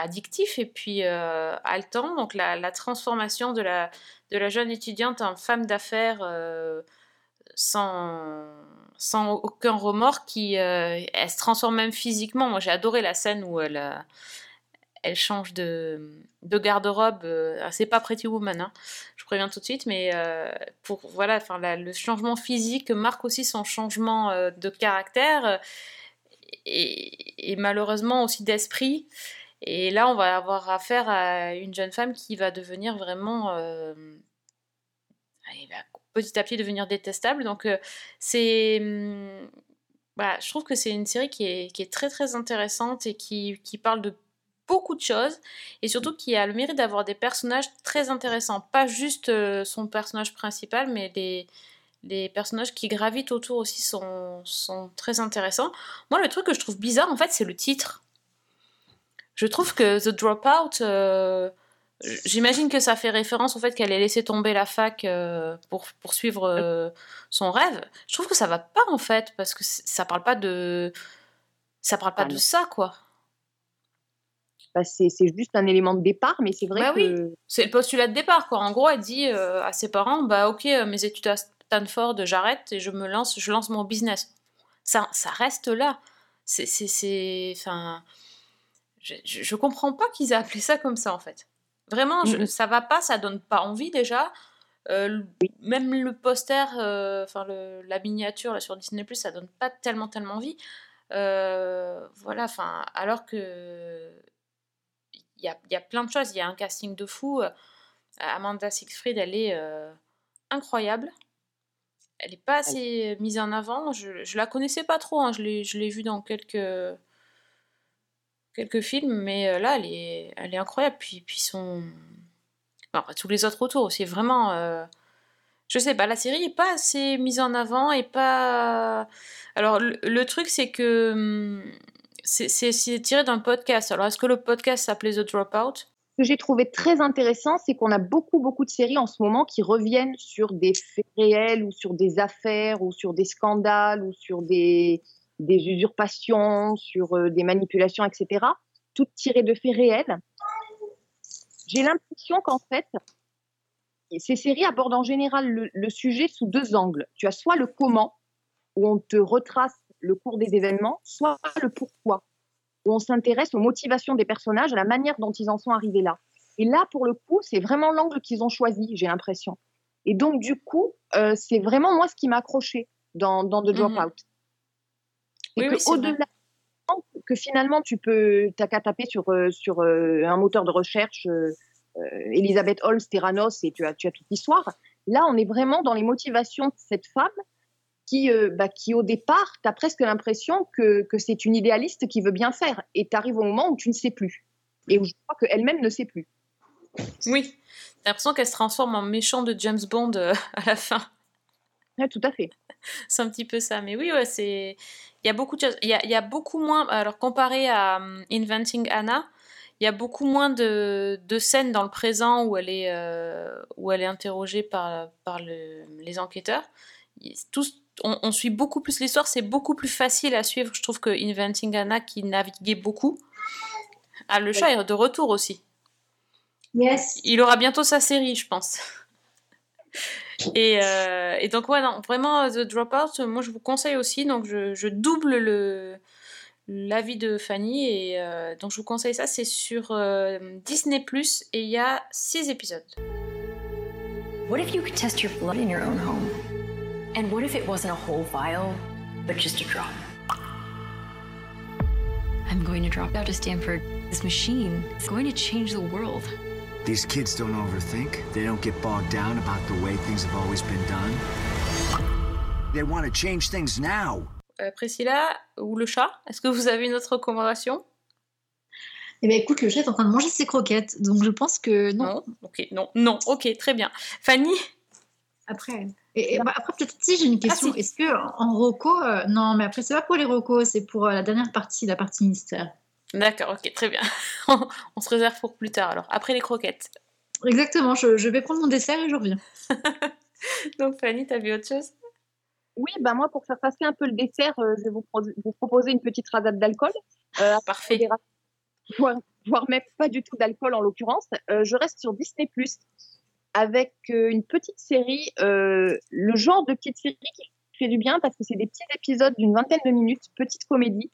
addictif et puis euh, haletant. Donc la, transformation de la, de la jeune étudiante en femme d'affaires euh, sans, sans aucun remords, qui euh, elle se transforme même physiquement. Moi j'ai adoré la scène où elle, euh, elle change de, de garde-robe. ah, c'est pas Pretty Woman, hein, je préviens tout de suite, mais pour voilà, enfin le changement physique marque aussi son changement de caractère et malheureusement aussi d'esprit. Et là, on va avoir affaire à une jeune femme qui va devenir vraiment, euh, elle va petit à petit devenir détestable. Donc euh, c'est hum, voilà, je trouve que c'est une série qui est, très très intéressante et qui, parle de beaucoup de choses et surtout qui a le mérite d'avoir des personnages très intéressants. Pas juste euh, son personnage principal, mais les, personnages qui gravitent autour aussi sont très intéressants. Moi, le truc que je trouve bizarre, en fait, c'est le titre. Je trouve que The Dropout, euh, j'imagine que ça fait référence au fait qu'elle ait laissé tomber la fac euh, pour poursuivre euh, son rêve. Je trouve que ça va pas, en fait, parce que ça parle pas de... Ça parle pas Ah de non. ça, quoi. Bah, c'est juste un élément de départ, mais c'est vrai Bah que oui, c'est le postulat de départ, quoi. En gros, elle dit à ses parents, bah ok, mes études à Stanford, j'arrête et je me lance, je lance mon business. Ça, ça reste là. C'est, enfin, je, je, je comprends pas qu'ils aient appelé ça comme ça, en fait. Vraiment, je- Mhm. ça va pas, ça donne pas envie déjà. Euh, même le poster, euh, enfin la miniature là, sur Disney+, ça donne pas tellement tellement envie. Euh, voilà, enfin, alors que il y a, y a plein de choses. Il y a un casting de fou. Amanda Siegfried, elle est incroyable. Elle n'est pas assez mise en avant. Je, je la connaissais pas trop. hein. Je l'ai vue dans quelques, quelques films, mais euh, là, elle est, elle est incroyable. Puis, puis son, Enfin, tous les autres autour aussi, vraiment. euh, Je sais pas, la série est pas assez mise en avant et pas. Alors, le, le truc, c'est que. hum, C'est tiré d'un podcast. Alors, est-ce que le podcast s'appelait The Dropout? Ce que j'ai trouvé très intéressant, c'est qu'on a beaucoup, beaucoup de séries en ce moment qui reviennent sur des faits réels ou sur des affaires ou sur des scandales ou sur des, des usurpations, sur euh, des manipulations, etc. Toutes tirées de faits réels. J'ai l'impression qu'en fait, ces séries abordent en général le, le sujet sous deux angles. Tu as soit le comment, où on te retrace le cours des événements, soit le pourquoi, où on s'intéresse aux motivations des personnages, à la manière dont ils en sont arrivés là. Et là, pour le coup, c'est vraiment l'angle qu'ils ont choisi, j'ai l'impression. Et donc, du coup, euh, c'est vraiment moi ce qui m'a accroché dans, dans The Dropout. Et Oui, que au-delà que finalement, tu peux, t'as qu'à taper sur, euh, sur euh, un moteur de recherche euh, Elisabeth Holmes, Terranos, et tu as, tu as toute l'histoire. Là, on est vraiment dans les motivations de cette femme qui, euh, bah, qui au départ, tu as presque l'impression que, que c'est une idéaliste qui veut bien faire. Et tu arrives au moment où tu ne sais plus. Et où je crois qu'elle-même ne sait plus. Oui. T'as l'impression qu'elle se transforme en méchant de James Bond euh, <laughs> à la fin. Ouais, tout à fait. C'est un petit peu ça. Mais oui, ouais, c'est. Il y a beaucoup de choses. Il y a, il y a beaucoup moins. Alors, comparé à hum, Inventing Anna, il y a beaucoup moins de, de scènes dans le présent où elle est, euh, où elle est interrogée par, par le- les enquêteurs. Tout, on, on suit beaucoup plus l'histoire. C'est beaucoup plus facile à suivre, je trouve, que Inventing Anna qui naviguait beaucoup. Ah, le chat est de retour aussi. Yes. Il aura bientôt sa série, je pense. Et, euh, et donc, ouais, non, vraiment, euh, The Dropout, euh, moi, je vous conseille aussi. Donc, je, je double le l'avis de Fanny. Et euh, donc, je vous conseille ça. C'est sur euh, Disney+, et il y a six épisodes. What if you could test your blood in your own home? And what if it wasn't a whole vial, but just a drop? I'm going to drop out of Stanford. This machine is going to change the world. These kids don't overthink. They don't get bogged down about the way things have always been done. They want to change things now. Euh, Priscilla ou le chat, est-ce que vous avez une autre recommandation? Eh ben écoute, le chat est en train de manger ses croquettes, donc je pense que non. Non? Ok, non, non, ok, très bien. Fanny? Après. Et, et bah, après, peut-être si j'ai une question. Ah, si. Est-ce que en roco, euh, non, mais après c'est pas pour les rocos, c'est pour euh, la dernière partie, la partie mystère. D'accord, ok, très bien. <laughs> On se réserve pour plus tard alors, après les croquettes. Exactement. Je, je vais prendre mon dessert et je reviens. <laughs> Donc Fanny, t'as vu autre chose? Oui, bah moi, pour faire passer un peu le dessert, euh, je vais vous, pro- vous proposer une petite rasade d'alcool. Euh, Parfait. Voire, voire même pas du tout d'alcool en l'occurrence. Euh, je reste sur Disney Plus avec euh, une petite série, euh, le genre de petite série qui fait du bien parce que c'est des petits épisodes d'une vingtaine de minutes, petite comédie.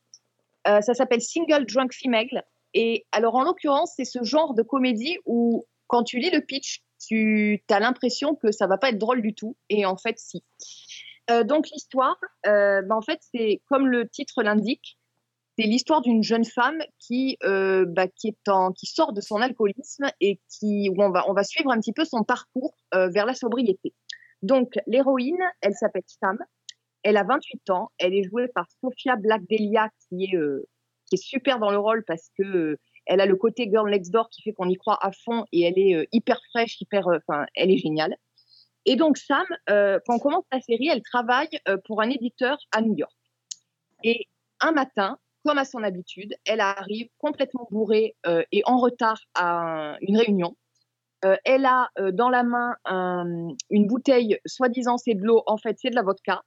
Euh, ça s'appelle Single Drunk Female. Et alors, en l'occurrence, c'est ce genre de comédie où, quand tu lis le pitch, tu as l'impression que ça va pas être drôle du tout. Et en fait, si. Euh, donc, l'histoire, euh, bah, en fait, c'est comme le titre l'indique, c'est l'histoire d'une jeune femme qui, bah, qui, sort de son alcoolisme et qui, où on va, on va suivre un petit peu son parcours vers la sobriété. Donc, l'héroïne, elle s'appelle Sam. Elle a 28 ans. Elle est jouée par Sophia Black-Delia, qui est, euh, qui est super dans le rôle parce que euh, elle a le côté girl next door qui fait qu'on y croit à fond et elle est euh, hyper fraîche, hyper, enfin, elle est géniale. Et donc Sam, quand on commence la série, elle travaille pour un éditeur à New York. Et un matin, comme à son habitude, elle arrive complètement bourrée et en retard à un- une réunion. Elle a dans la main un- une bouteille, soi-disant c'est de l'eau, en fait c'est de la vodka.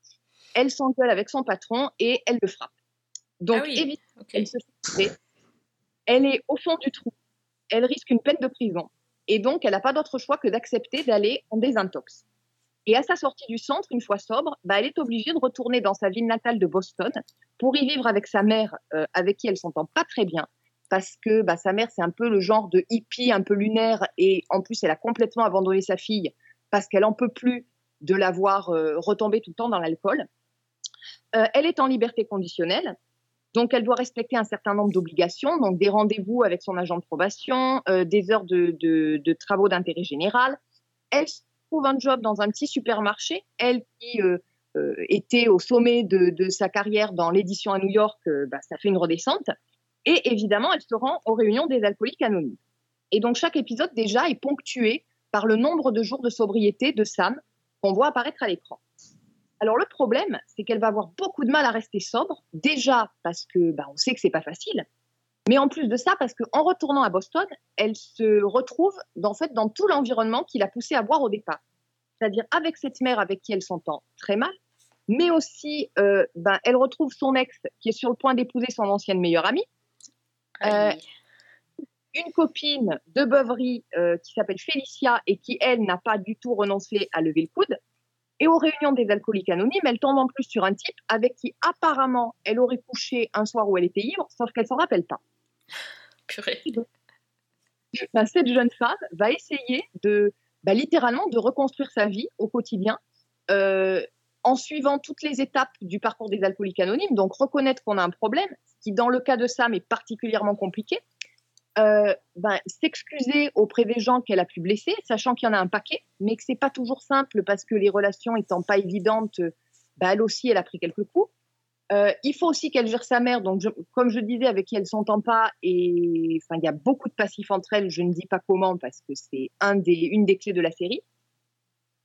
Elle s'engueule avec son patron et elle le frappe. Donc Ah oui, évidemment, elle se fait tuer. Elle est au fond du trou. Elle risque une peine de prison. Et donc, elle n'a pas d'autre choix que d'accepter d'aller en désintox. Et à sa sortie du centre, une fois sobre, bah, elle est obligée de retourner dans sa ville natale de Boston pour y vivre avec sa mère, euh, avec qui elle s'entend pas très bien, parce que bah, sa mère, c'est un peu le genre de hippie, un peu lunaire, et en plus, elle a complètement abandonné sa fille parce qu'elle en peut plus de la voir euh, retomber tout le temps dans l'alcool. Euh, elle est en liberté conditionnelle, donc elle doit respecter un certain nombre d'obligations, donc des rendez-vous avec son agent de probation, euh, des heures de, travaux d'intérêt général. Elle trouve un job dans un petit supermarché, elle qui euh, était au sommet de, sa carrière dans l'édition à New York, bah, ça fait une redescente. Et évidemment, elle se rend aux réunions des alcooliques anonymes. Et donc chaque épisode déjà est ponctué par le nombre de jours de sobriété de Sam qu'on voit apparaître à l'écran. Alors le problème, c'est qu'elle va avoir beaucoup de mal à rester sobre, déjà parce que bah, on sait que c'est pas facile, mais en plus de ça, parce qu'en retournant à Boston, elle se retrouve en fait dans tout l'environnement qui l'a poussée à boire au départ. C'est-à-dire avec cette mère avec qui elle s'entend très mal, mais aussi euh, ben, elle retrouve son ex qui est sur le point d'épouser son ancienne meilleure amie. Euh, une copine de beuverie euh, qui s'appelle Félicia et qui, elle, n'a pas du tout renoncé à lever le coude. Et aux réunions des alcooliques anonymes, elle tombe en plus sur un type avec qui apparemment elle aurait couché un soir où elle était ivre, sauf qu'elle s'en rappelle pas. Purée. Ben, cette jeune femme va essayer de, bah, littéralement, de reconstruire sa vie au quotidien euh, en suivant toutes les étapes du parcours des alcooliques anonymes. Donc reconnaître qu'on a un problème, ce qui dans le cas de Sam est particulièrement compliqué. Euh, ben, s'excuser auprès des gens qu'elle a pu blesser, sachant qu'il y en a un paquet, mais que c'est pas toujours simple parce que les relations étant pas évidentes, ben, elle aussi, elle a pris quelques coups. Euh, il faut aussi qu'elle gère sa mère, donc comme je disais, avec qui elle s'entend pas, et enfin il y a beaucoup de passifs entre elles. Je ne dis pas comment parce que c'est un des, une des clés de la série.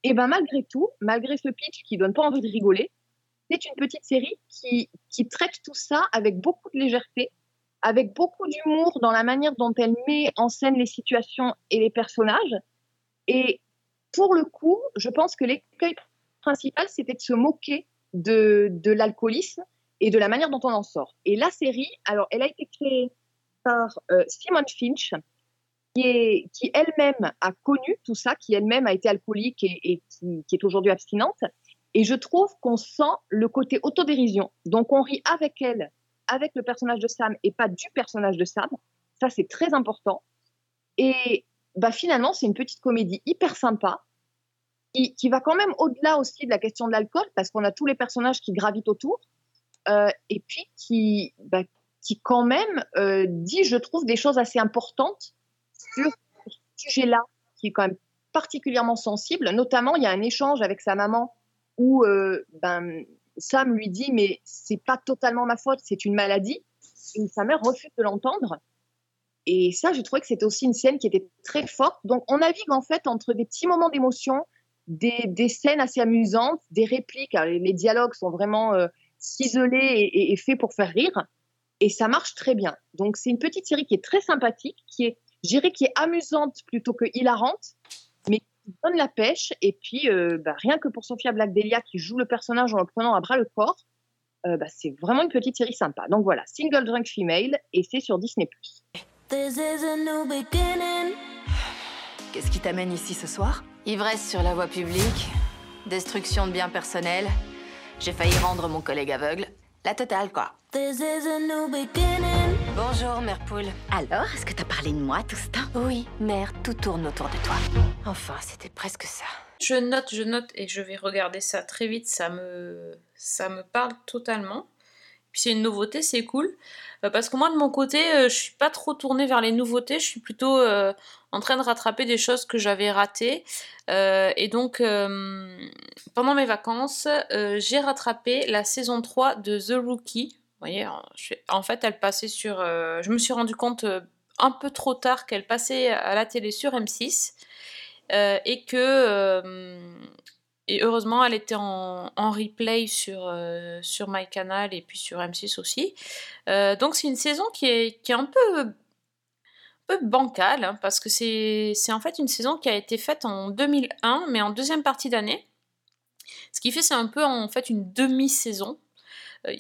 Et ben malgré tout, malgré ce pitch qui donne pas envie de rigoler, c'est une petite série qui, qui traite tout ça avec beaucoup de légèreté, avec beaucoup d'humour dans la manière dont elle met en scène les situations et les personnages. Et pour le coup, je pense que l'écueil principal, c'était de se moquer de, l'alcoolisme et de la manière dont on en sort. Et la série, alors, elle a été créée par euh, Simone Finch, qui, elle-même a connu tout ça, qui elle-même a été alcoolique et, qui est aujourd'hui abstinente. Et je trouve qu'on sent le côté autodérision. Donc, on rit avec elle, avec le personnage de Sam et pas du personnage de Sam. Ça, c'est très important. Et bah, finalement, c'est une petite comédie hyper sympa qui, qui va quand même au-delà aussi de la question de l'alcool parce qu'on a tous les personnages qui gravitent autour euh, et puis qui, bah, qui quand même euh, dit, je trouve, des choses assez importantes sur ce sujet-là qui est quand même particulièrement sensible. Notamment, il y a un échange avec sa maman où euh, ben, Sam lui dit mais c'est pas totalement ma faute, c'est une maladie. Et sa mère refuse de l'entendre. Et ça, j'ai trouvé que c'était aussi une scène qui était très forte. Donc, on navigue en fait entre des petits moments d'émotion, des, des scènes assez amusantes, des répliques. Les, dialogues sont vraiment euh, ciselés et, et- faits pour faire rire. Et ça marche très bien. Donc, c'est une petite série qui est très sympathique, qui est, je qui est amusante plutôt que hilarante, qui donne la pêche. Et puis, euh, bah, rien que pour Sophia Black-Delia qui joue le personnage en le prenant à bras le corps, euh, bah, c'est vraiment une petite série sympa. Donc voilà, Single Drunk Female, et c'est sur Disney+. This is a new beginning. Qu'est-ce qui t'amène ici ce soir? Ivresse sur la voie publique, destruction de biens personnels. J'ai failli rendre mon collègue aveugle. La totale, quoi. This is a new beginning. Bonjour, mère poule. Alors, est-ce que t'as parlé de moi tout ce temps? Oui, mère, tout tourne autour de toi. Enfin, c'était presque ça. Je note, je note et je vais regarder ça très vite. Ça me, ça me parle totalement. Puis c'est une nouveauté, c'est cool. Euh, parce que moi, de mon côté, euh, je suis pas trop tournée vers les nouveautés. Je suis plutôt euh, en train de rattraper des choses que j'avais ratées. Euh, et donc, euh, pendant mes vacances, euh, j'ai rattrapé la saison 3 de The Rookie. Vous voyez, suis- en fait, elle passait sur. euh, je me suis rendu compte euh, un peu trop tard qu'elle passait à la télé sur M6. Euh, et que et heureusement elle était en, replay sur, sur MyCanal et puis sur M6 aussi. Donc c'est une saison qui est, qui est un peu, bancale hein, parce que c'est en fait une saison qui a été faite en 2001 mais en deuxième partie d'année. Ce qui fait c'est un peu en fait une demi-saison.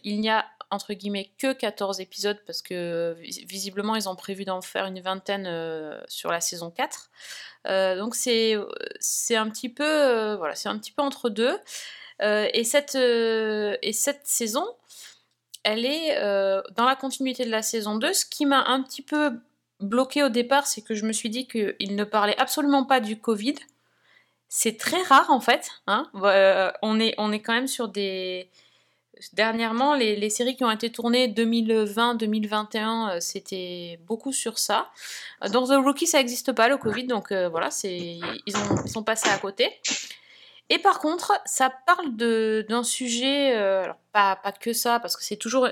Il n'y a entre guillemets que 14 épisodes parce que vis- visiblement ils ont prévu d'en faire une vingtaine euh, sur la saison 4. Euh, donc c'est un petit peu euh, voilà c'est un petit peu entre deux et cette et cette saison elle est dans la continuité de la saison 2 ce qui m'a un petit peu bloqué au départ c'est que je me suis dit qu'il ne parlait absolument pas du Covid c'est très rare en fait hein. Euh, on est on est quand même sur des Dernièrement, les, les séries qui ont été tournées 2020-2021, euh, c'était beaucoup sur ça. Euh, Dans The Rookie, ça n'existe pas, le Covid, donc euh, voilà, ils, ont, ils sont passés à côté. Et par contre, ça parle d'un sujet, euh, alors pas, pas que ça, parce que c'est toujours,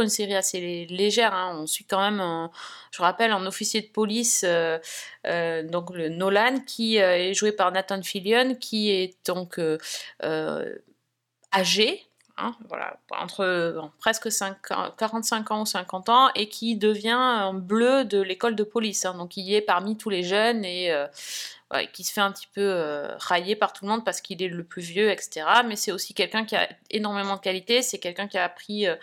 une série assez lé- légère. hein. On suit quand même, un- je rappelle, un officier de police, euh, euh, donc le Nolan, qui est joué par Nathan Fillion, qui est donc âgé, hein, voilà, entre bon, presque 5 ans- 45 ans ou 50 ans, et qui devient un bleu de l'école de police. hein. donc il est parmi tous les jeunes et euh, qui se fait un petit peu euh, railler par tout le monde parce qu'il est le plus vieux, etc. Mais c'est aussi quelqu'un qui a énormément de qualité, c'est quelqu'un qui a appris, euh,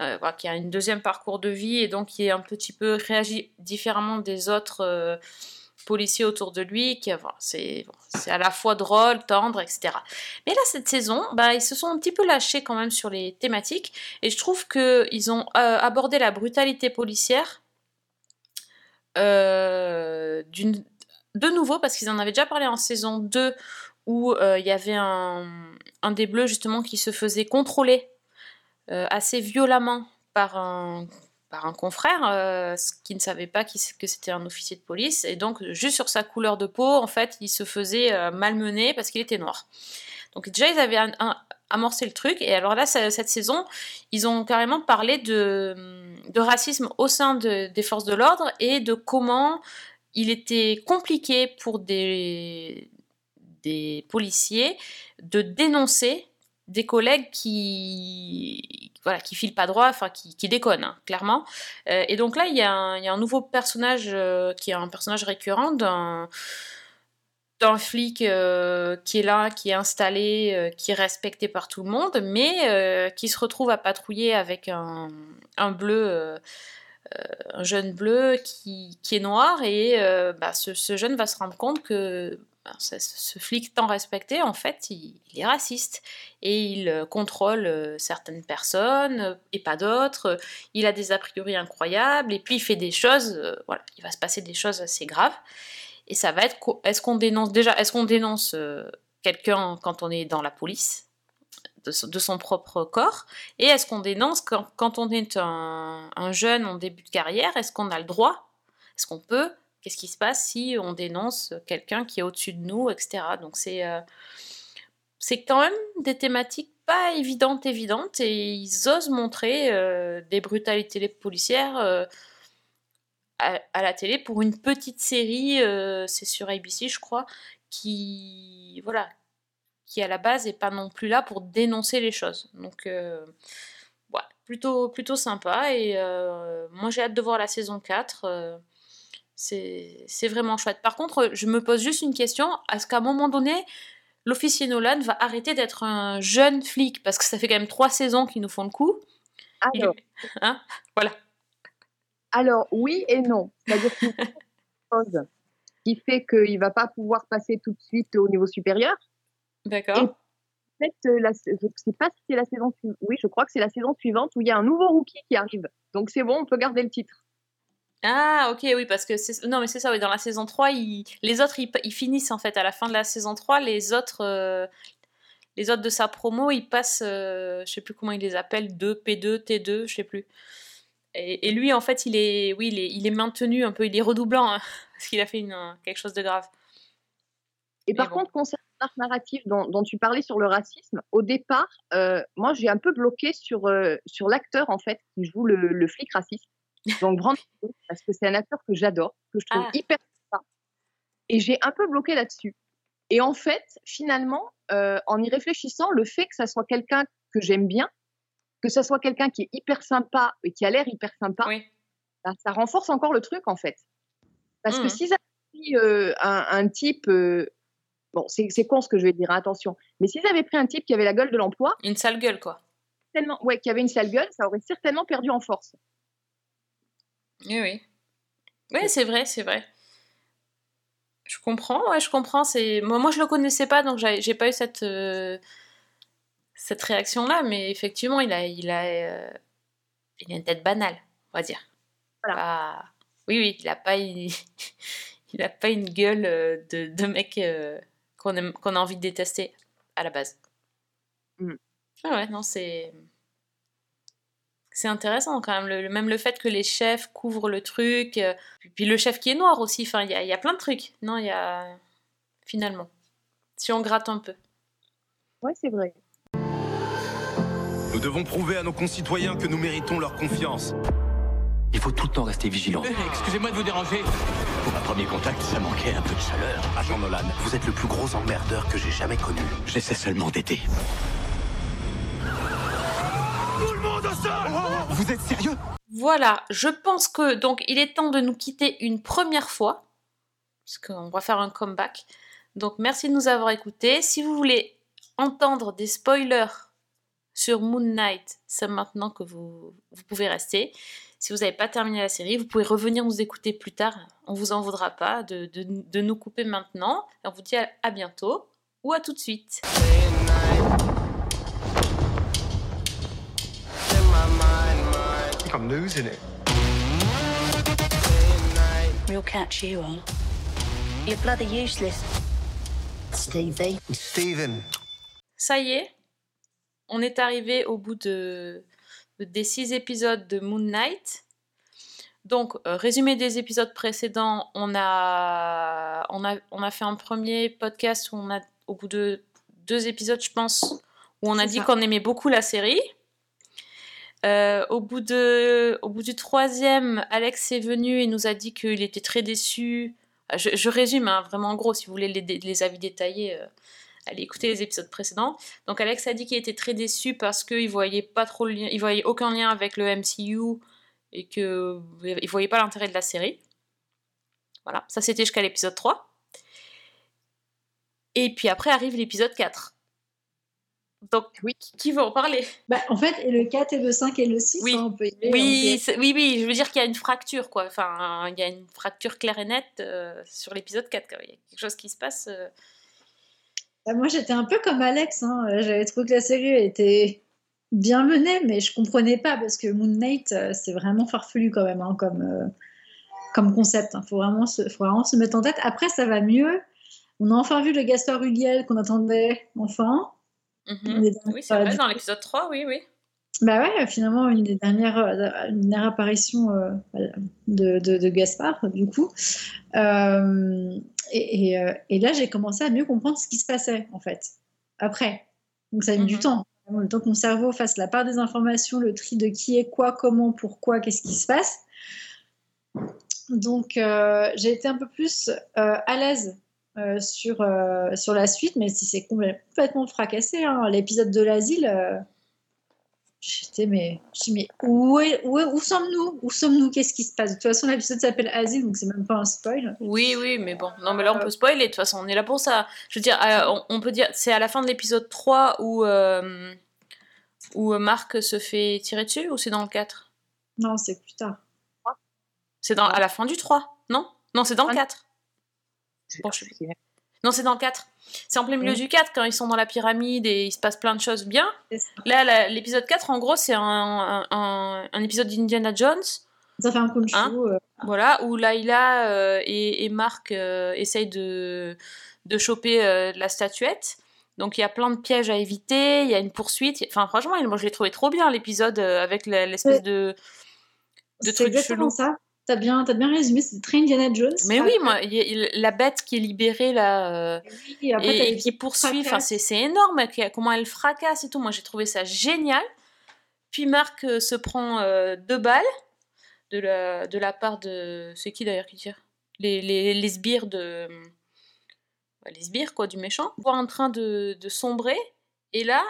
euh, qui a une deuxième parcours de vie et donc qui est un petit peu réagi différemment des autres euh, policiers autour de lui. Qui, c'est à la fois drôle, tendre, etc. Mais là, cette saison, bah, ils se sont un petit peu lâchés quand même sur les thématiques et je trouve qu'ils ont euh, abordé la brutalité policière euh, de nouveau parce qu'ils en avaient déjà parlé en saison 2 où euh, il y avait un, des bleus justement qui se faisait contrôler assez violemment par un, par un confrère euh, qui ne savait pas que c'était un officier de police. Et donc juste sur sa couleur de peau en fait il se faisait euh, malmener parce qu'il était noir. Donc déjà ils avaient amorcé le truc. Et alors là cette saison ils ont carrément parlé de, racisme au sein de- des forces de l'ordre et de comment il était compliqué pour des policiers de dénoncer des collègues qui voilà qui filent pas droit, enfin qui, qui déconnent hein, clairement. Euh, et donc là il y, a un- il y a un nouveau personnage euh, qui est un personnage récurrent d'un d'un flic euh, qui est là, qui est installé, qui est respecté par tout le monde, mais qui se retrouve à patrouiller avec un, un bleu, un jeune bleu qui, qui est noir, et bah, ce, jeune va se rendre compte que ce, flic tant respecté, en fait, il, est raciste, et il euh, contrôle euh, certaines personnes, euh, et pas d'autres, il a des a priori incroyables, et puis il fait des choses, voilà, il va se passer des choses assez graves. Et ça va être, est-ce qu'on dénonce déjà, est-ce qu'on dénonce quelqu'un quand on est dans la police de, son- propre corps? Et est-ce qu'on dénonce quand, on est un jeune en début de carrière Est-ce qu'on a le droit? Est-ce qu'on peut Qu'est-ce qui se passe si on dénonce quelqu'un qui est au-dessus de nous, etc. Donc c'est euh, c'est quand même des thématiques pas évidentes, évidentes, et ils osent montrer euh, des brutalités policières euh, à, la télé pour une petite série, c'est sur ABC je crois, qui voilà, qui à la base est pas non plus là pour dénoncer les choses. Donc ouais, plutôt plutôt sympa et moi j'ai hâte de voir la saison 4. C'est vraiment chouette. Par contre, je me pose juste une question, est-ce qu'à un moment donné, l'officier Nolan va arrêter d'être un jeune flic? Parce que ça fait quand même trois saisons qu'ils nous font le coup. Il- Alors, Hein? Voilà. alors, oui et non. C'est-à-dire qu'il qui fait qu'il ne va pas pouvoir passer tout de suite au niveau supérieur. D'accord. En fait, la- je ne sais pas si c'est la saison suivante. Oui, je crois que c'est la saison suivante où il y a un nouveau rookie qui arrive. Donc c'est bon, on peut garder le titre. Ah, ok, oui, parce que c'est... Non, mais c'est ça, oui, dans la saison 3, ils- les autres, ils... ils finissent, en fait, à la fin de la saison 3, les autres, euh, les autres de sa promo, ils passent, euh, je sais plus comment ils les appellent, 2, P2, T2, je sais plus. Et, et lui, en fait, il est, oui, il est, il est maintenu un peu, il est redoublant, hein, <laughs> parce qu'il a fait une, quelque chose de grave. Et par contre, concernant l'arc narratif dont, dont tu parlais sur le racisme, au départ, euh, moi j'ai un peu bloqué sur, sur l'acteur en fait qui joue le, le flic raciste. Donc Brandon, parce que c'est un acteur que j'adore, que je trouve Ah. hyper sympa. Et j'ai un peu bloqué là-dessus. Et en fait, finalement, euh, en y réfléchissant, le fait que ça soit quelqu'un que j'aime bien, que ça soit quelqu'un qui est hyper sympa et qui a l'air hyper sympa, bah, ça renforce encore le truc en fait. Parce que Mhm. s'ils avaient pris euh, un, un type, euh, bon, c'est con ce que je vais dire, attention, mais s'ils avaient pris un type qui avait la gueule de l'emploi, Une sale gueule, quoi. tellement, ouais, qui avait une sale gueule, ça aurait certainement perdu en force. Oui, oui. Oui, c'est vrai, c'est vrai. Je comprends, ouais, je comprends. C'est moi, moi, je le connaissais pas, donc j'ai pas eu cette euh, cette réaction-là, mais effectivement, il a, il a, euh, il a une tête banale, on va dire. Pas- Oui, oui, il a pas, une... <laughs> il a pas une gueule euh, de, de mec euh, qu'on a envie de détester à la base. Mm. Ah ouais, non, c'est c'est intéressant quand même. Le, le- même le fait que les chefs couvrent le truc, euh, puis, le chef qui est noir aussi. Enfin, il y a, il y a plein de trucs. Non, il y a finalement, si on gratte un peu. Ouais, c'est vrai. Nous devons prouver à nos concitoyens que nous méritons leur confiance. Il faut tout le temps rester vigilant. Excusez-moi de vous déranger. Pour un premier contact, ça manquait un peu de chaleur. Agent Nolan, vous êtes le plus gros emmerdeur que j'ai jamais connu. J'essaie seulement d'aider. Au sol Vous êtes sérieux? Voilà, je pense que donc il est temps de nous quitter une première fois, parce qu'on va faire un comeback. Donc merci de nous avoir écoutés. Si vous voulez entendre des spoilers sur Moon Knight, c'est maintenant que vous, vous pouvez rester. Si vous n'avez pas terminé la série, vous pouvez revenir nous écouter plus tard. On vous en voudra pas de, de- de nous couper maintenant. On vous dit à, à bientôt ou à tout de suite. I'm losing it. Real catch you are. You're bloody useless. Stevie. Steven. Ça y est, on est arrivé au bout de, de- des six épisodes de Moon Knight. Donc, euh, résumé des épisodes précédents, on a, on, a, on a fait un premier podcast où on a, au bout de deux épisodes, je pense, où on a dit qu'on aimait beaucoup la série. Euh, au, bout de, au bout du troisième, Alex est venu et nous a dit qu'il était très déçu. Euh, Je, résume, hein, vraiment en gros, si vous voulez les avis détaillés, euh, allez écouter les épisodes précédents. Donc Alex a dit qu'il était très déçu parce qu'il voyait pas trop le lien, il voyait aucun lien avec le MCU et que il voyait pas l'intérêt de la série. Voilà, ça c'était jusqu'à l'épisode 3. Et puis après arrive l'épisode 4. Donc, qui va en parler? Bah, en fait, et le 4 et le 5 et le 6, Oui. hein, on peut y aller, on Oui, peut y c'est- oui, oui, je veux dire qu'il y a une fracture, quoi. Enfin, il y a une fracture claire et nette euh, sur l'épisode 4. quoi. Il y a quelque chose qui se passe. euh, Bah, moi, j'étais un peu comme Alex. hein. J'avais trouvé que la série était bien menée, mais je comprenais pas parce que Moon Knight, euh, c'est vraiment farfelu quand même hein, comme, euh, comme concept. Il faut, vraiment se- faut vraiment se mettre en tête. Après, ça va mieux. On a enfin vu le Gaspard Huliel qu'on attendait enfin. Mhm. Oui, c'est vrai, dans l'épisode 3, oui, oui. Bah ouais, finalement, une des dernières, euh, une dernière apparition euh, de, de, de Gaspard, du coup. Euh, et, et, et là, j'ai commencé à mieux comprendre ce qui se passait, en fait, après. Donc, ça a mis du temps. Vraiment, Le temps que mon cerveau fasse la part des informations, le tri de qui est quoi, comment, pourquoi, qu'est-ce qui se passe. Donc, euh, j'ai été un peu plus à l'aise euh, sur, euh, sur la suite, mais si c'est complètement fracassé. hein. L'épisode de l'asile, euh, j'étais, mais, mais où, est- où, est- où sommes-nous? Où sommes-nous? Qu'est-ce qui se passe? De toute façon, l'épisode s'appelle Asile, donc c'est même pas un spoil. Oui, oui, mais bon. Non, mais là, on peut spoiler. De toute façon, on est là pour ça. Je veux dire, on, peut dire, c'est à la fin de l'épisode 3 où, où Marc se fait tirer dessus ou c'est dans le 4 Non, c'est plus tard. C'est dans, à la fin du 3, non? Non, c'est dans le 4. Bon, je sais- Non, c'est dans le 4. C'est en plein milieu Oui. du 4 quand ils sont dans la pyramide et il se passe plein de choses bien. Là, l'épisode 4, en gros, c'est un, un- un- un épisode d'Indiana Jones. Ça fait un coup de Hein euh, Voilà, où Laila euh, et, et Marc euh, essayent de, de choper la statuette. Donc il y a plein de pièges à éviter, il y a une poursuite. Enfin, franchement, moi je l'ai trouvé trop bien l'épisode avec l'espèce de, de c'est truc chelou. ça. T'as bien, t'as bien résumé, c'est très Indiana Jones. Mais oui, moi, il la bête qui est libérée là euh, après, t'as et, et qui poursuit, c'est énorme comment elle fracasse et tout. Moi j'ai trouvé ça génial. Puis Marc euh, se prend euh, deux balles de la, de la part de. C'est qui d'ailleurs qui tire? Les, les, les sbires de. ouais, les sbires quoi, du méchant. On voit en train de, de sombrer et là,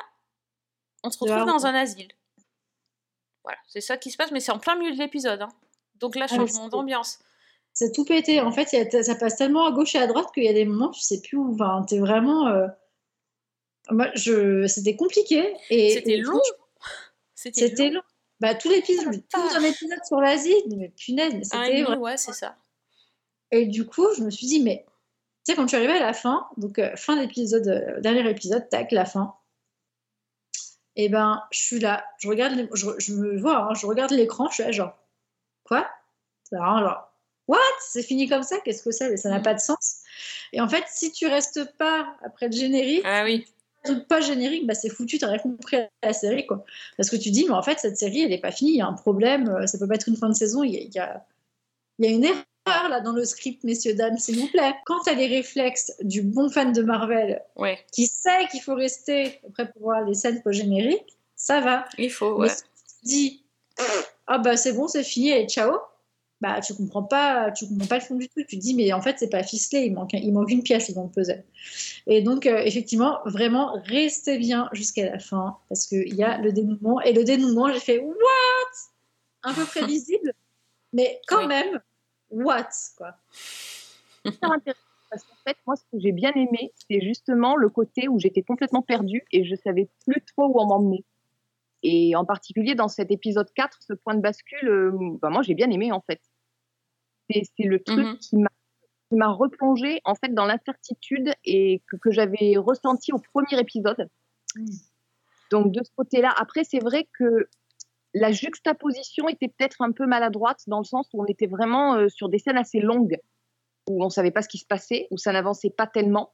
on se retrouve dans un asile. Voilà, c'est ça qui se passe, mais c'est en plein milieu de l'épisode. hein. Donc là, Ah, changement d'ambiance. C'est tout pété. En fait, a- ça passe tellement à gauche et à droite qu'il y a des moments, tu sais plus où. Enfin, t'es vraiment. euh, Moi, je... C'était compliqué. et C'était long. <laughs> C'était long. long. Bah, tout l'épisode, tout un épisode sur l'Asie, mais punaise, mais c'était. vraiment- ouais, c'est ça. Et du coup, je me suis dit, mais tu sais, quand tu arrivais à la fin, donc euh, fin d'épisode, euh, dernier épisode, tac, la fin. Et ben, je suis là, je regarde, les- je, je me vois, hein, je regarde l'écran, je suis là, genre, quoi? C'est vraiment genre, what? C'est fini comme ça? Qu'est-ce que c'est? Mais ça n'a pas de sens. Et en fait, si tu restes pas après le générique, ah oui. pas générique, bah c'est foutu, t'as rien compris à la série, quoi. Parce que tu dis, mais en fait, cette série, elle est pas finie, il y a un problème, euh, ça peut pas être une fin de saison, il y a, il y a- il y a une erreur là dans le script, messieurs, dames, s'il vous plaît. Quand t'as les réflexes du bon fan de Marvel Ouais. qui sait qu'il faut rester après pour voir les scènes post-génériques, ça va. Il faut, Mais ouais. si tu dis, ah bah c'est bon, c'est fini, et ciao, bah tu comprends pas, tu comprends pas le fond du truc. Tu te dis, mais en fait, c'est pas ficelé, il manque, il manque une pièce dans le puzzle. Et donc, euh, effectivement, vraiment, restez bien jusqu'à la fin, parce qu'il y a le dénouement. Et le dénouement, j'ai fait, what? Un peu prévisible, <laughs> mais quand même, what quoi. parce qu'en fait, moi, ce que j'ai bien aimé, c'est justement le côté où j'étais complètement perdue et je savais plus trop où on m'emmener. Et en particulier dans cet épisode 4, ce point de bascule, euh, bah, moi, j'ai bien aimé en fait. C'est le truc Mhm. qui m'a qui m'a replongé en fait dans l'incertitude et que, que j'avais ressenti au premier épisode. Donc de ce côté-là, après c'est vrai que la juxtaposition était peut-être un peu maladroite dans le sens où on était vraiment euh, sur des scènes assez longues où on savait pas ce qui se passait, où ça n'avançait pas tellement.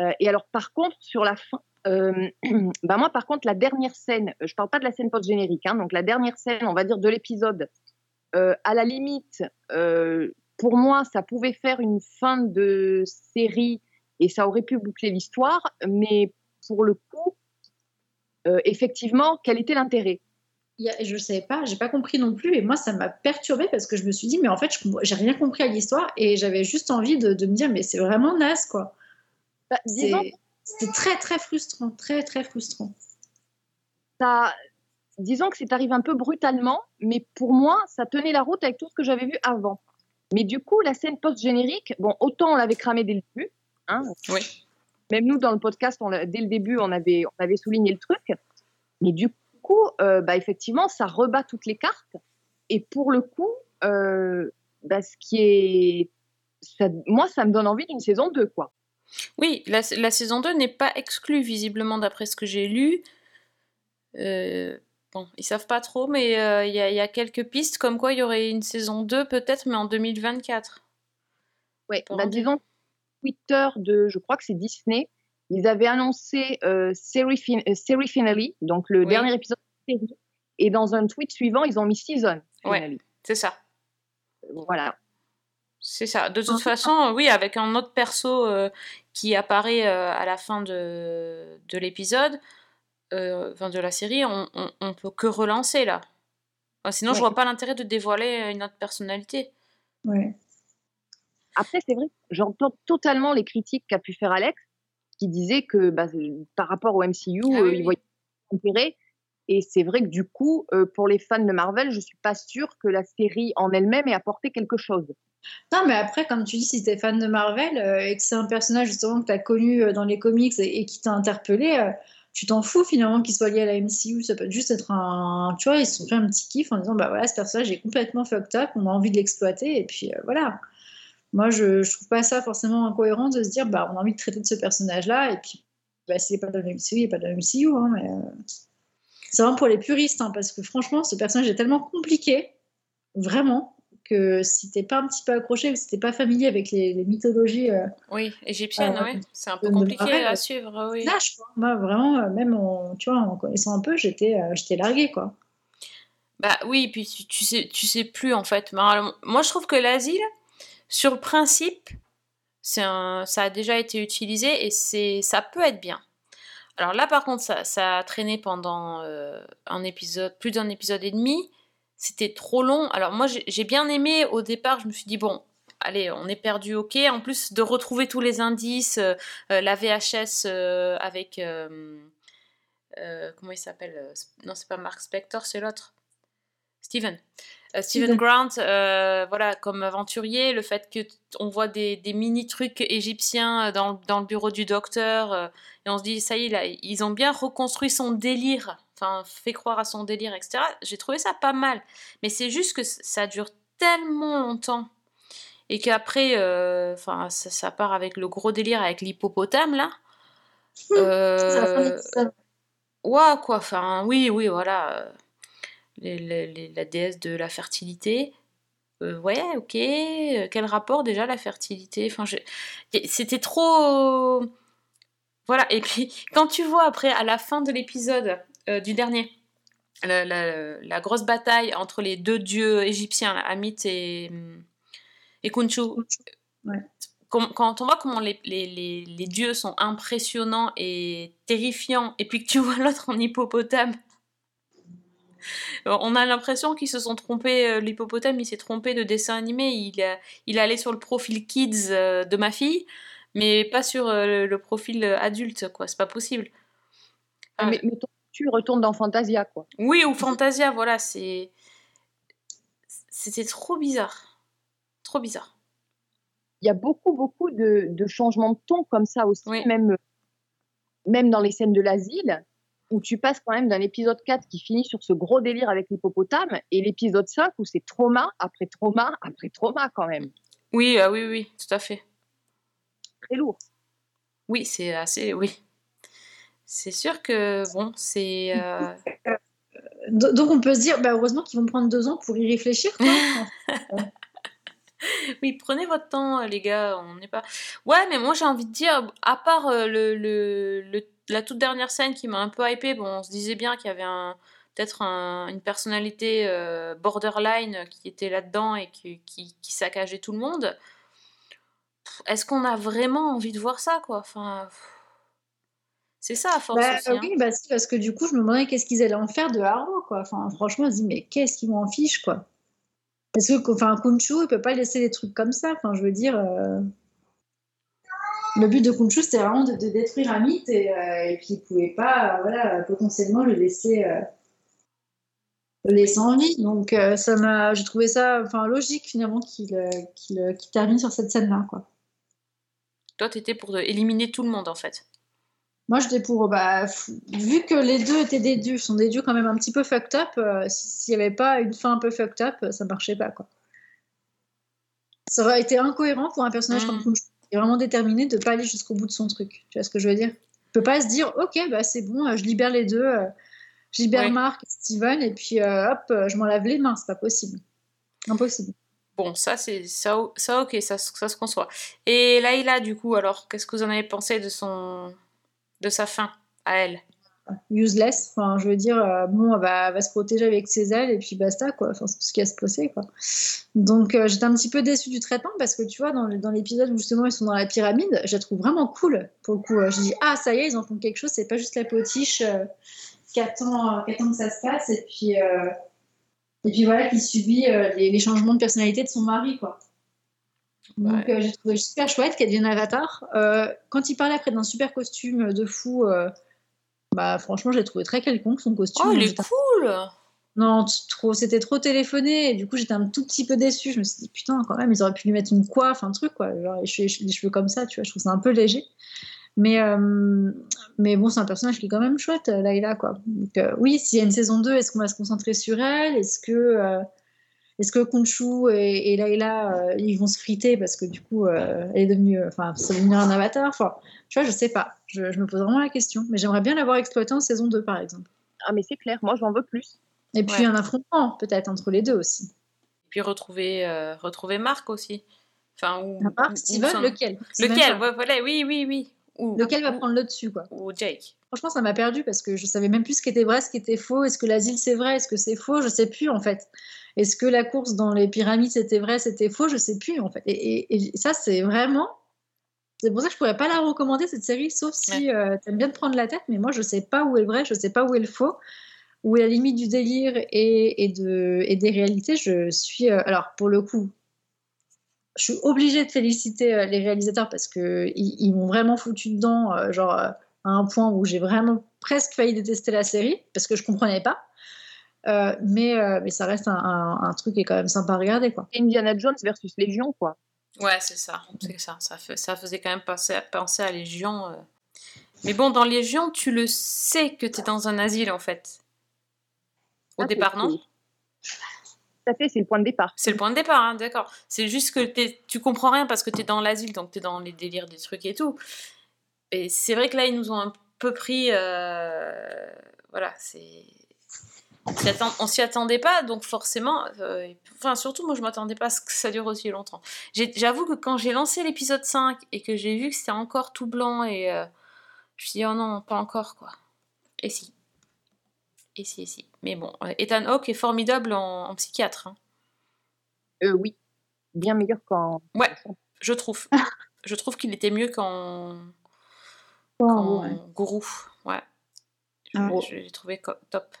Euh, et alors par contre sur la fin, euh, <clears throat> bah moi par contre la dernière scène, euh, je parle pas de la scène post générique, hein, donc la dernière scène, on va dire de l'épisode, euh, à la limite, euh, pour moi ça pouvait faire une fin de série et ça aurait pu boucler l'histoire, mais pour le coup, effectivement, quel était l'intérêt? Je ne savais pas, j'ai pas compris non plus, et moi ça m'a perturbée parce que je me suis dit, mais en fait, j'ai rien compris à l'histoire, et j'avais juste envie de, de me dire, mais c'est vraiment naze quoi. Bah, disons- C'était très très frustrant, très très frustrant. ça, disons que c'est arrivé un peu brutalement, mais pour moi, ça tenait la route avec tout ce que j'avais vu avant. Mais du coup, la scène post-générique, bon, autant on l'avait cramé dès le début, hein, Oui. même nous dans le podcast, on dès le début, on avait, on avait souligné le truc, mais du coup, euh, bah, effectivement, ça rebat toutes les cartes, et pour le coup, euh, bah, ce qui est, ça- moi, ça me donne envie d'une saison 2, quoi. Oui, la, la saison 2 n'est pas exclue, visiblement, d'après ce que j'ai lu. Euh, bon, ils savent pas trop, mais euh, il y, a- y a quelques pistes comme quoi il y aurait une saison 2 peut-être, mais en 2024. Ouais, Pour bah, un disons, Twitter de, je crois que c'est Disney, ils avaient annoncé euh, série, fin- euh, série finale, donc le Oui. dernier épisode de la série, et dans un tweet suivant, ils ont mis season finale. Ouais, c'est ça. Voilà. C'est ça. De toute façon, oui, avec un autre perso euh, qui apparaît euh, à la fin de, de l'épisode, euh, enfin de la série, on, on, on peut que relancer là. Enfin, sinon, je Ouais. vois pas l'intérêt de dévoiler une autre personnalité. Ouais. Après, c'est vrai, j'entends totalement les critiques qu'a pu faire Alex, qui disait que bah, euh, par rapport au MCU, Ah oui, euh, il voyait intérêt. Et c'est vrai que du coup, euh, pour les fans de Marvel, je suis pas sûre que la série en elle-même ait apporté quelque chose. Non, mais après, comme tu dis, si t'es fan de Marvel euh, et que c'est un personnage justement que t'as connu euh, dans les comics et, qui t'a interpellé, euh, tu t'en fous finalement qu'il soit lié à la MCU. Ça peut juste être un. Tu vois, ils se sont fait un petit kiff en disant bah voilà, ce personnage est complètement fucked up, on a envie de l'exploiter et puis voilà. Moi, je, je trouve pas ça forcément incohérent de se dire bah on a envie de traiter de ce personnage-là et puis bah, s'il n'est pas dans le MCU, il n'est pas dans le MCU. Hein, mais, C'est vraiment pour les puristes hein, parce que franchement, ce personnage est tellement compliqué, vraiment, que si t'es pas un petit peu accroché ou si t'es pas familier avec les, les mythologies. euh, Oui, égyptienne, euh. C'est un peu compliqué Marvel, à euh, suivre, oui. lâche, quoi. Moi, vraiment, même en, tu vois, en connaissant un peu, j'étais j'étais larguée, quoi. Bah oui, puis tu, tu sais, tu sais plus en fait. Moi, je trouve que l'asile, sur le principe, un, ça a déjà été utilisé et c'est, ça peut être bien. Alors là, par contre, ça, ça a traîné pendant euh, un épisode, plus d'un épisode et demi. C'était trop long. Alors moi, j'ai bien aimé au départ. Je me suis dit bon, allez, on est perdu, ok. En plus de retrouver tous les indices, euh, euh, la VHS euh, avec euh, comment il s'appelle Non, c'est pas Mark Spector, c'est l'autre. Steven. Steven Steven. Grant, euh, voilà, comme aventurier, le fait que on voit des, des mini trucs égyptiens dans, dans le bureau du docteur, euh, et on se dit ça y est, là, ils ont bien reconstruit son délire, enfin fait croire à son délire, etc. J'ai trouvé ça pas mal, mais c'est juste que ça dure tellement longtemps et qu'après, euh, enfin, ça, ça part avec le gros délire avec l'hippopotame là. De Euh. Ouais, quoi, enfin, oui, oui, voilà. les- les- les- la déesse de la fertilité. Euh, ouais, ok. Quel rapport déjà la fertilité? Enfin, c'était trop. Voilà. Et puis, quand tu vois après, à la fin de l'épisode euh, du dernier, la, la- la grosse bataille entre les deux dieux égyptiens, Amit et, Et Kunchu, Ouais. quand on voit comment les, les, les, les dieux sont impressionnants et terrifiants, et puis que tu <laughs> vois l'autre en hippopotame, on a l'impression qu'ils se sont trompés, euh, l'hippopotame il s'est trompé de dessin animé, il, a, il est allé sur le profil kids euh, de ma fille, mais pas sur le, le profil adulte, quoi, c'est pas possible. Ah, Mais, mais ton- tu retournes dans Fantasia, quoi. Oui, ou Fantasia, voilà, c'est. C'était trop bizarre. Trop bizarre. Il y a beaucoup, beaucoup de, de changements de ton comme ça aussi, même, même dans les scènes de l'asile, où tu passes quand même d'un épisode 4 qui finit sur ce gros délire avec l'hippopotame, et l'épisode 5 où c'est trauma après trauma après trauma quand même. Oui, ah oui, oui, tout à fait. Très lourd. Oui, c'est assez. Oui. C'est sûr que, bon, c'est. euh, <laughs> Do- Donc on peut se dire, bah, heureusement qu'ils vont prendre deux ans pour y réfléchir. Quoi. <laughs> Oui, prenez votre temps, les gars. On n'est pas. Ouais, mais moi j'ai envie de dire, à part euh, le, le, le- la toute dernière scène qui m'a un peu hypé, bon, on se disait bien qu'il y avait un peut-être un- une personnalité euh, borderline qui était là-dedans et qui, qui, qui saccageait tout le monde. Est-ce qu'on a vraiment envie de voir ça, quoi? Enfin, pff, c'est ça, à force Bah, aussi. hein. oui, bah, si, parce que du coup, je me demandais qu'est-ce qu'ils allaient en faire de Haro, quoi. Enfin, franchement, je me dis, mais qu'est-ce qu'ils m'en fichent, quoi. Parce que, enfin, Kunshu, il peut pas laisser des trucs comme ça. Enfin, je veux dire, euh, le but de Kunshu, c'était vraiment de, de détruire un mythe et, euh, et puis il pouvait pas, euh, voilà, potentiellement le laisser, euh, le laisser en vie. Donc, euh, ça m'a, j'ai trouvé ça, enfin, logique finalement qu'il, euh, qu'il, euh, qu'il termine sur cette scène-là, quoi. Toi, t'étais pour éliminer tout le monde, en fait. Moi, j'étais pour, bah, vu que les deux étaient des dieux, sont des dieux quand même un petit peu fucked up, euh, si- s'il n'y avait pas une fin un peu fucked up, ça marchait pas, quoi. Ça aurait été incohérent pour un personnage comme Kunshu, qui est vraiment déterminé de pas aller jusqu'au bout de son truc. Tu vois ce que je veux dire? Il peut pas se dire, ok, bah c'est bon, euh, je libère les deux, euh, je libère Ouais. Marc et Steven, et puis hop, je m'en lave les mains, c'est pas possible. Impossible. Bon, ça, c'est ça, ok, ça, ça se conçoit. Et Laïla, du coup, alors, qu'est-ce que vous en avez pensé de son, de sa fin à elle useless. Enfin, je veux dire, euh, bon, elle va, se protéger avec ses ailes et puis basta, quoi. Enfin, c'est tout ce qui a se passer, quoi. Donc, euh, j'étais un petit peu déçue du traitement parce que, tu vois, dans, l'épisode où justement ils sont dans la pyramide, je la trouve vraiment cool, pour le coup. Euh, Je dis, ah, ça y est, ils en font quelque chose, c'est pas juste la potiche qui, attend, que ça se passe et puis, et puis voilà, qui subit les changements de personnalité de son mari, quoi. Donc euh, j'ai trouvé super chouette qu'elle devienne avatar. Euh, quand il parlait après d'un super costume de fou, euh, bah franchement j'ai trouvé très quelconque son costume. Oh, il est cool Non, trop, c'était trop téléphoné et du coup j'étais un tout petit peu déçue. Je me suis dit putain quand même ils auraient pu lui mettre une coiffe, un truc quoi, genre les cheveux, les cheveux comme ça, tu vois. Je trouve ça un peu léger. Mais, euh, mais bon, c'est un personnage qui est quand même chouette, Layla, quoi. Donc, euh, oui, s'il y a une saison 2, est-ce qu'on va se concentrer sur elle? Est-ce que, euh, est-ce que Kunshu et, et Layla, euh, ils vont se friter parce que du coup, euh, elle est devenue, euh, enfin, ça va devenir un avatar Enfin, tu vois, je sais pas. Je, je me pose vraiment la question. Mais j'aimerais bien l'avoir exploité en saison 2, par exemple. Ah, mais c'est clair, moi j'en veux plus. Et puis Ouais. un affrontement, peut-être, entre les deux aussi. Puis retrouver, euh, retrouver Marc aussi. Enfin, ou, Marc, ou- Steven, ou lequel? Lequel? ouais, voilà, Oui, oui, oui. Ou, Lequel va prendre le dessus, quoi? ou Jake. Franchement, ça m'a perdu parce que je savais même plus ce qui était vrai, ce qui était faux. Est-ce que l'asile c'est vrai? Est-ce que c'est faux? Je sais plus en fait. Est-ce que la course dans les pyramides c'était vrai C'était faux? Je sais plus en fait. Et, et- et ça, c'est vraiment. C'est pour ça que je pourrais pas la recommander cette série, sauf si euh, t'aimes bien te prendre la tête. Mais moi, je sais pas où est le vrai, je sais pas où est le faux, où est la limite du délire et, et de, et des réalités. Je suis. euh, alors, pour le coup, je suis obligée de féliciter euh, les réalisateurs parce que ils, m'ont vraiment foutu dedans, genre à un point où j'ai vraiment presque failli détester la série parce que je comprenais pas. Euh, mais, euh, mais ça reste un, un- un truc qui est quand même sympa à regarder, quoi. Indiana Jones versus Légion, quoi. Ouais, c'est ça. C'est ça. Ça, fait- ça faisait quand même penser à, penser à Légion. euh. Mais bon, dans Légion, tu le sais que tu es dans un asile, en fait. Au Ah, départ, non? Tout à fait, c'est le point de départ. C'est le point de départ, hein, d'accord. C'est juste que tu comprends rien parce que tu es dans l'asile, donc tu es dans les délires des trucs et tout. Et c'est vrai que là, ils nous ont un peu pris. euh, Voilà, c'est. On s'y attendait pas, donc forcément. euh, Enfin, surtout, moi, je m'attendais pas à ce que ça dure aussi longtemps. J'avoue que quand j'ai lancé l'épisode 5 et que j'ai vu que c'était encore tout blanc, et euh, je me suis dit, oh non, pas encore, quoi. Et si. Et si, et si. Mais bon, euh, Ethan Hawke est formidable en, en psychiatre. hein. Euh, oui. bien meilleur qu'en. Ouais, je trouve. <laughs> je trouve qu'il était mieux qu'en Oh, qu'en ouais. gourou. Ouais. Je, Ah. je l'ai trouvé top.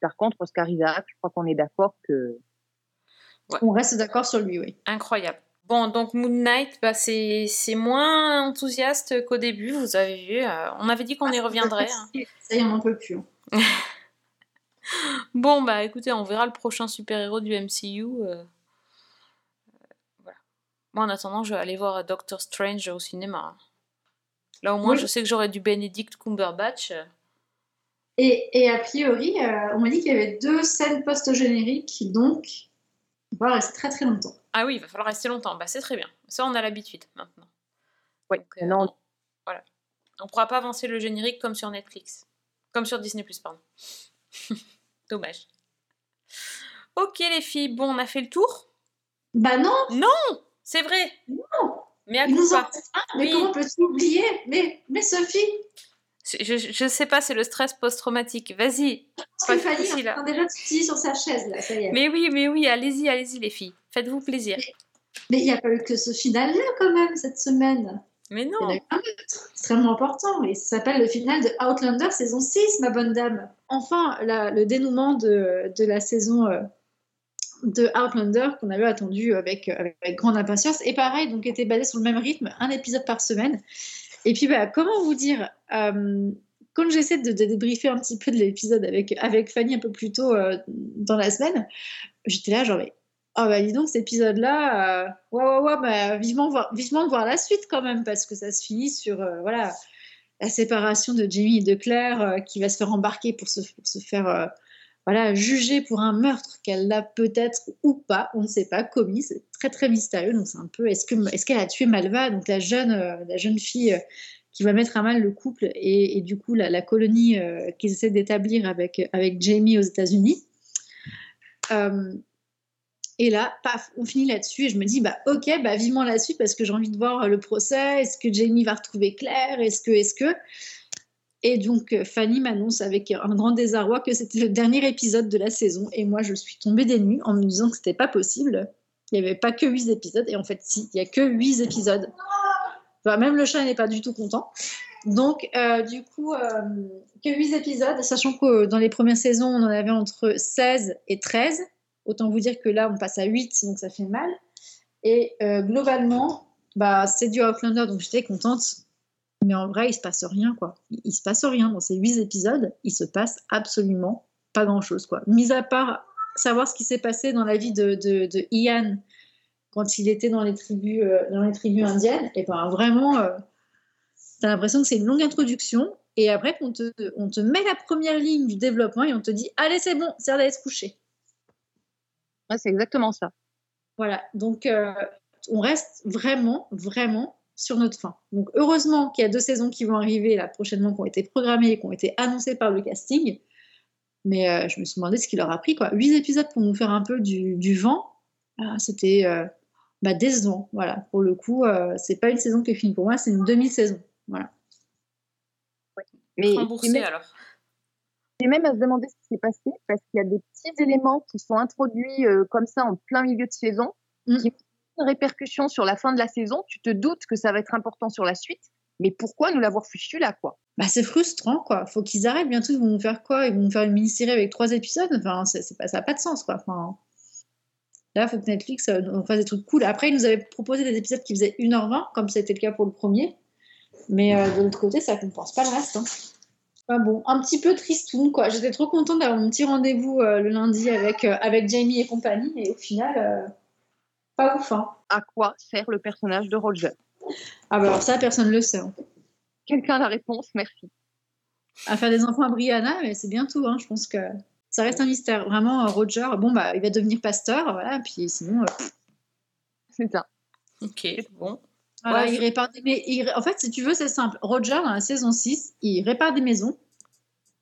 Par contre, Oscar Isaac, je crois qu'on est d'accord que. On reste d'accord sur lui, oui. Incroyable. Bon, donc Moon Knight, bah, c'est moins enthousiaste qu'au début, vous avez vu. euh, on avait dit qu'on y reviendrait. hein. Ça y est, on n'en peut plus. hein. <laughs> Bon, bah écoutez, on verra le prochain super-héros du MCU. euh, euh, voilà. Moi, en attendant, je vais aller voir Doctor Strange au cinéma. hein. Là, au moins, Oui. je sais que j'aurai du Benedict Cumberbatch. Euh. Et, et a priori, euh, on m'a dit qu'il y avait deux scènes post-génériques, donc on va rester très très longtemps. Ah oui, il va falloir rester longtemps. Bah, c'est très bien. Ça, on a l'habitude maintenant. Oui, non. Voilà. On pourra pas avancer le générique comme sur Netflix. Comme sur Disney+, pardon. <laughs> Dommage. Ok, les filles, bon, on a fait le tour Bah non Non C'est vrai Non Mais à pas. un, mais comment peux-tu oublier? Mais, mais Sophie Je, je sais pas, c'est le stress post-traumatique. Vas-y. Stéphanie est là. déjà se sur sa chaise, là, ça y est. Mais oui, mais oui, allez-y, allez-y, les filles. Faites-vous plaisir. Mais il n'y a pas eu que ce final-là, quand même, cette semaine. Mais non. Il y en a eu un autre, extrêmement important, et ça s'appelle le final de Outlander saison 6, ma bonne dame. Enfin, la- le dénouement de, de la saison euh, de Outlander qu'on avait attendu avec, avec, avec grande impatience, et pareil, donc était basé sur le même rythme, un épisode par semaine. Et puis, bah, comment vous dire euh, quand j'essaie de, débriefer un petit peu de l'épisode avec, avec Fanny un peu plus tôt euh, dans la semaine, j'étais là genre, mais, oh bah dis donc cet épisode-là, euh, ouais, bah, vivement, voir, vivement de voir la suite quand même, parce que ça se finit sur voilà, la séparation de Jamie et de Claire qui va se faire embarquer pour se, pour se faire voilà, juger pour un meurtre qu'elle a peut-être ou pas, on ne sait pas, commis, c'est très très mystérieux, donc c'est un peu, est-ce que est-ce qu'elle a tué Malva, donc la jeune, euh, fille euh, qui va mettre à mal le couple et, du coup la, colonie euh, qu'ils essaient d'établir avec, Jamie aux États-Unis. Et là, paf, on finit là-dessus et je me dis, bah ok, bah vivement la suite parce que j'ai envie de voir le procès. Est-ce que Jamie va retrouver Claire? Est-ce que, est-ce que Et donc euh, Fanny m'annonce avec un grand désarroi que c'était le dernier épisode de la saison et moi je suis tombée des nues en me disant que c'était pas possible. Il n'y avait pas que 8 épisodes et en fait si, il y a que 8 épisodes. Même le chat n'est pas du tout content. Donc, euh, du coup, euh, que 8 épisodes, sachant que dans les premières saisons, on en avait entre 16 et 13. Autant vous dire que là, on passe à 8, donc ça fait mal. Et globalement, bah, c'est du Outlander, donc j'étais contente. Mais en vrai, il se passe rien, quoi. Il, se passe rien dans ces 8 épisodes. Il se passe absolument pas grand-chose, quoi. Mis à part savoir ce qui s'est passé dans la vie de, de, de Ian quand il était dans les tribus, euh, dans les tribus indiennes, et ben vraiment, euh, t'as l'impression que c'est une longue introduction, et après qu'on te, on te met la première ligne du développement et on te dit allez c'est bon, c'est d'aller se coucher. Ouais, c'est exactement ça. Voilà, donc euh, on reste vraiment, vraiment sur notre fin. Donc heureusement qu'il y a deux saisons qui vont arriver là prochainement, qui ont été programmées et qui ont été annoncées par le casting. Mais euh, je me suis demandé ce qu'il leur a pris. Quoi. Huit épisodes pour nous faire un peu du, du vent, ah, c'était euh, bah, décevant. Voilà. Pour le coup, euh, c'est pas une saison qui est finie pour moi, c'est une demi-saison. Voilà. Mais Remboursé même- alors. C'est même à se demander ce qui s'est passé parce qu'il y a des petits éléments qui sont introduits euh, comme ça en plein milieu de saison qui ont une répercussion sur la fin de la saison. Tu te doutes que ça va être important sur la suite, mais pourquoi nous l'avoir fichu là quoi? Bah, c'est frustrant, quoi. Faut qu'ils arrêtent. Bientôt, ils vont nous faire quoi? Ils vont nous faire une mini-série avec trois épisodes? Enfin, c'est pas, ça n'a pas de sens, quoi. Enfin, là, faut que Netflix euh, fasse des trucs cool. Après, ils nous avaient proposé des épisodes qui faisaient 1h20, comme c'était le cas pour le premier. Mais euh, de l'autre côté, ça compense pas le reste. hein. Enfin bon, un petit peu tristoun, quoi. J'étais trop contente d'avoir mon petit rendez-vous euh, le lundi avec, avec Jamie et compagnie. Et au final, pas ouf, hein. À quoi sert le personnage de Roger? Ah bah alors ça, personne ne le sait. hein. Quelqu'un a la réponse, merci. à faire des enfants à Brianna, mais c'est bientôt. Hein, je pense que ça reste un mystère. Vraiment, euh, Roger, bon, bah, il va devenir pasteur, voilà, puis sinon. euh, c'est ça. Ok, bon. Voilà, Ouais, il répare des... mais il- En fait, si tu veux, c'est simple. Roger, dans la saison 6, il répare des maisons.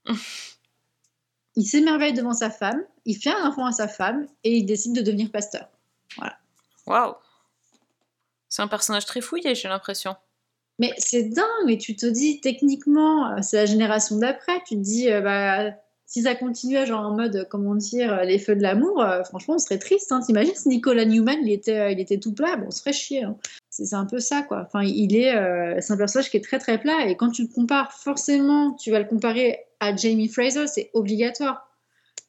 <laughs> il s'émerveille devant sa femme, il fait un enfant à sa femme et il décide de devenir pasteur. Voilà. Waouh. C'est un personnage très fouillé, j'ai l'impression. Mais c'est dingue, mais tu te dis, techniquement, euh, c'est la génération d'après, tu te dis, euh, bah, si ça continuait genre en mode, comment dire, les feux de l'amour, euh, franchement, on serait triste. Hein. T'imagines si Nicolas Newman, il était, euh, il était tout plat, bon, on se ferait chier. hein. C'est un peu ça, quoi. Enfin, il est, euh, c'est un personnage qui est très très plat, et quand tu le compares, forcément, tu vas le comparer à Jamie Fraser, c'est obligatoire.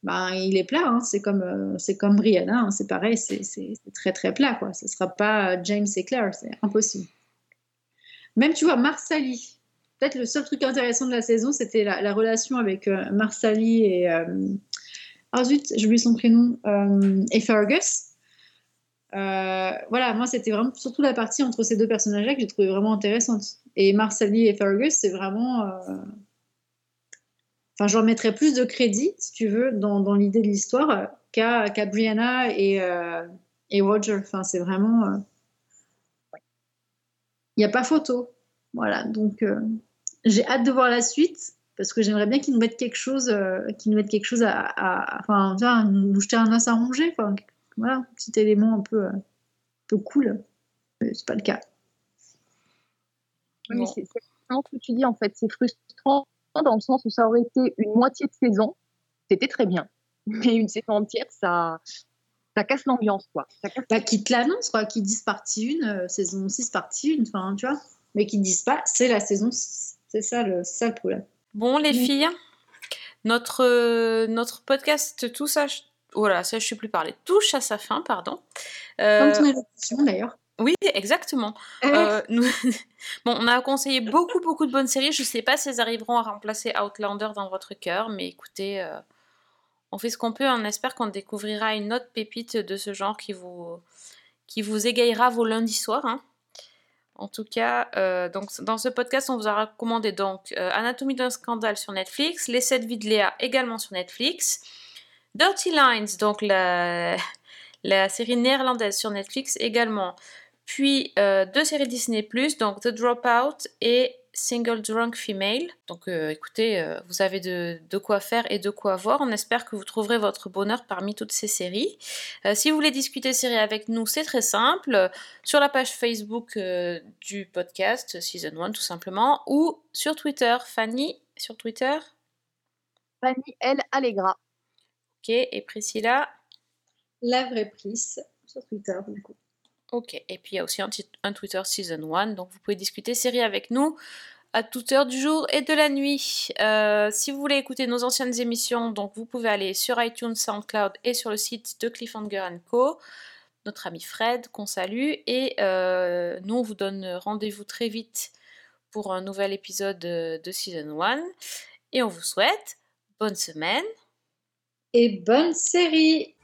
Ben, il est plat, hein. c'est comme, euh, comme Brianna, hein. c'est pareil, c'est très très plat, quoi. Ce sera pas James et Claire, c'est impossible. Même, tu vois, Marsali, peut-être le seul truc intéressant de la saison, c'était la, la relation avec euh, Marsali et. euh, Ah zut, j'ai oublié son prénom. euh, et Fergus. Voilà, moi, c'était vraiment surtout la partie entre ces deux personnages-là que j'ai trouvé vraiment intéressante. Et Marsali et Fergus, c'est vraiment. Enfin, je leur mettrais plus de crédit, si tu veux, dans, dans l'idée de l'histoire euh, qu'à Brianna et, euh, et Roger. Enfin, c'est vraiment. euh, Il n'y a pas photo. Voilà, donc euh, j'ai hâte de voir la suite parce que j'aimerais bien qu'ils nous mettent quelque chose, qu'ils nous mettent quelque chose à, à- enfin, vois, nous jeter un os à ronger, enfin, voilà, un petit élément un peu, un peu cool. Mais c'est pas le cas. Oui, mais c'est ce que tu dis en fait. C'est frustrant dans le sens où ça aurait été une moitié de saison, c'était très bien. Mais une saison entière, ça, ça casse l'ambiance, quoi. Ça casse- Bah, qu'ils te l'annoncent, quoi, qu'ils disent partie 1, saison 6, partie 1, enfin, tu vois, mais qu'ils disent pas, c'est la saison 6. C'est ça le, c'est ça le problème. Bon, les filles, notre, euh, notre podcast, tout ça, je- voilà, ça je sais plus parler, touche à sa fin, pardon. Euh, Comme ton élocution, d'ailleurs. Oui, exactement. Eh. Euh, nous- <laughs> bon, on a conseillé beaucoup, beaucoup de bonnes séries. Je sais pas si elles arriveront à remplacer Outlander dans votre cœur, mais écoutez, euh, on fait ce qu'on peut. On espère qu'on découvrira une autre pépite de ce genre qui vous, qui vous égayera vos lundis soirs. hein. En tout cas, euh, donc, dans ce podcast, on vous a recommandé donc Anatomie d'un scandale sur Netflix, Les 7 vies de Léa également sur Netflix, Dirty Lines, donc la, <laughs> la série néerlandaise sur Netflix également, puis euh, deux séries Disney+, donc The Dropout et Single Drunk Female. Donc euh, écoutez, euh, vous avez de, de quoi faire et de quoi voir. On espère que vous trouverez votre bonheur parmi toutes ces séries. Euh, si vous voulez discuter séries avec nous, c'est très simple. Sur la page Facebook euh, du podcast, Season 1 tout simplement, ou sur Twitter. Fanny, sur Twitter? Fanny L. Allegra. Ok, et Priscilla? La vraie prise sur Twitter, du coup. Ok, et puis il y a aussi un, Twitter Season 1, donc vous pouvez discuter série avec nous à toute heure du jour et de la nuit. Euh, si vous voulez écouter nos anciennes émissions, donc vous pouvez aller sur iTunes, SoundCloud et sur le site de Cliffhanger Co. Notre ami Fred, qu'on salue, et euh, nous on vous donne rendez-vous très vite pour un nouvel épisode de, de Season 1. Et on vous souhaite bonne semaine. Et bonne série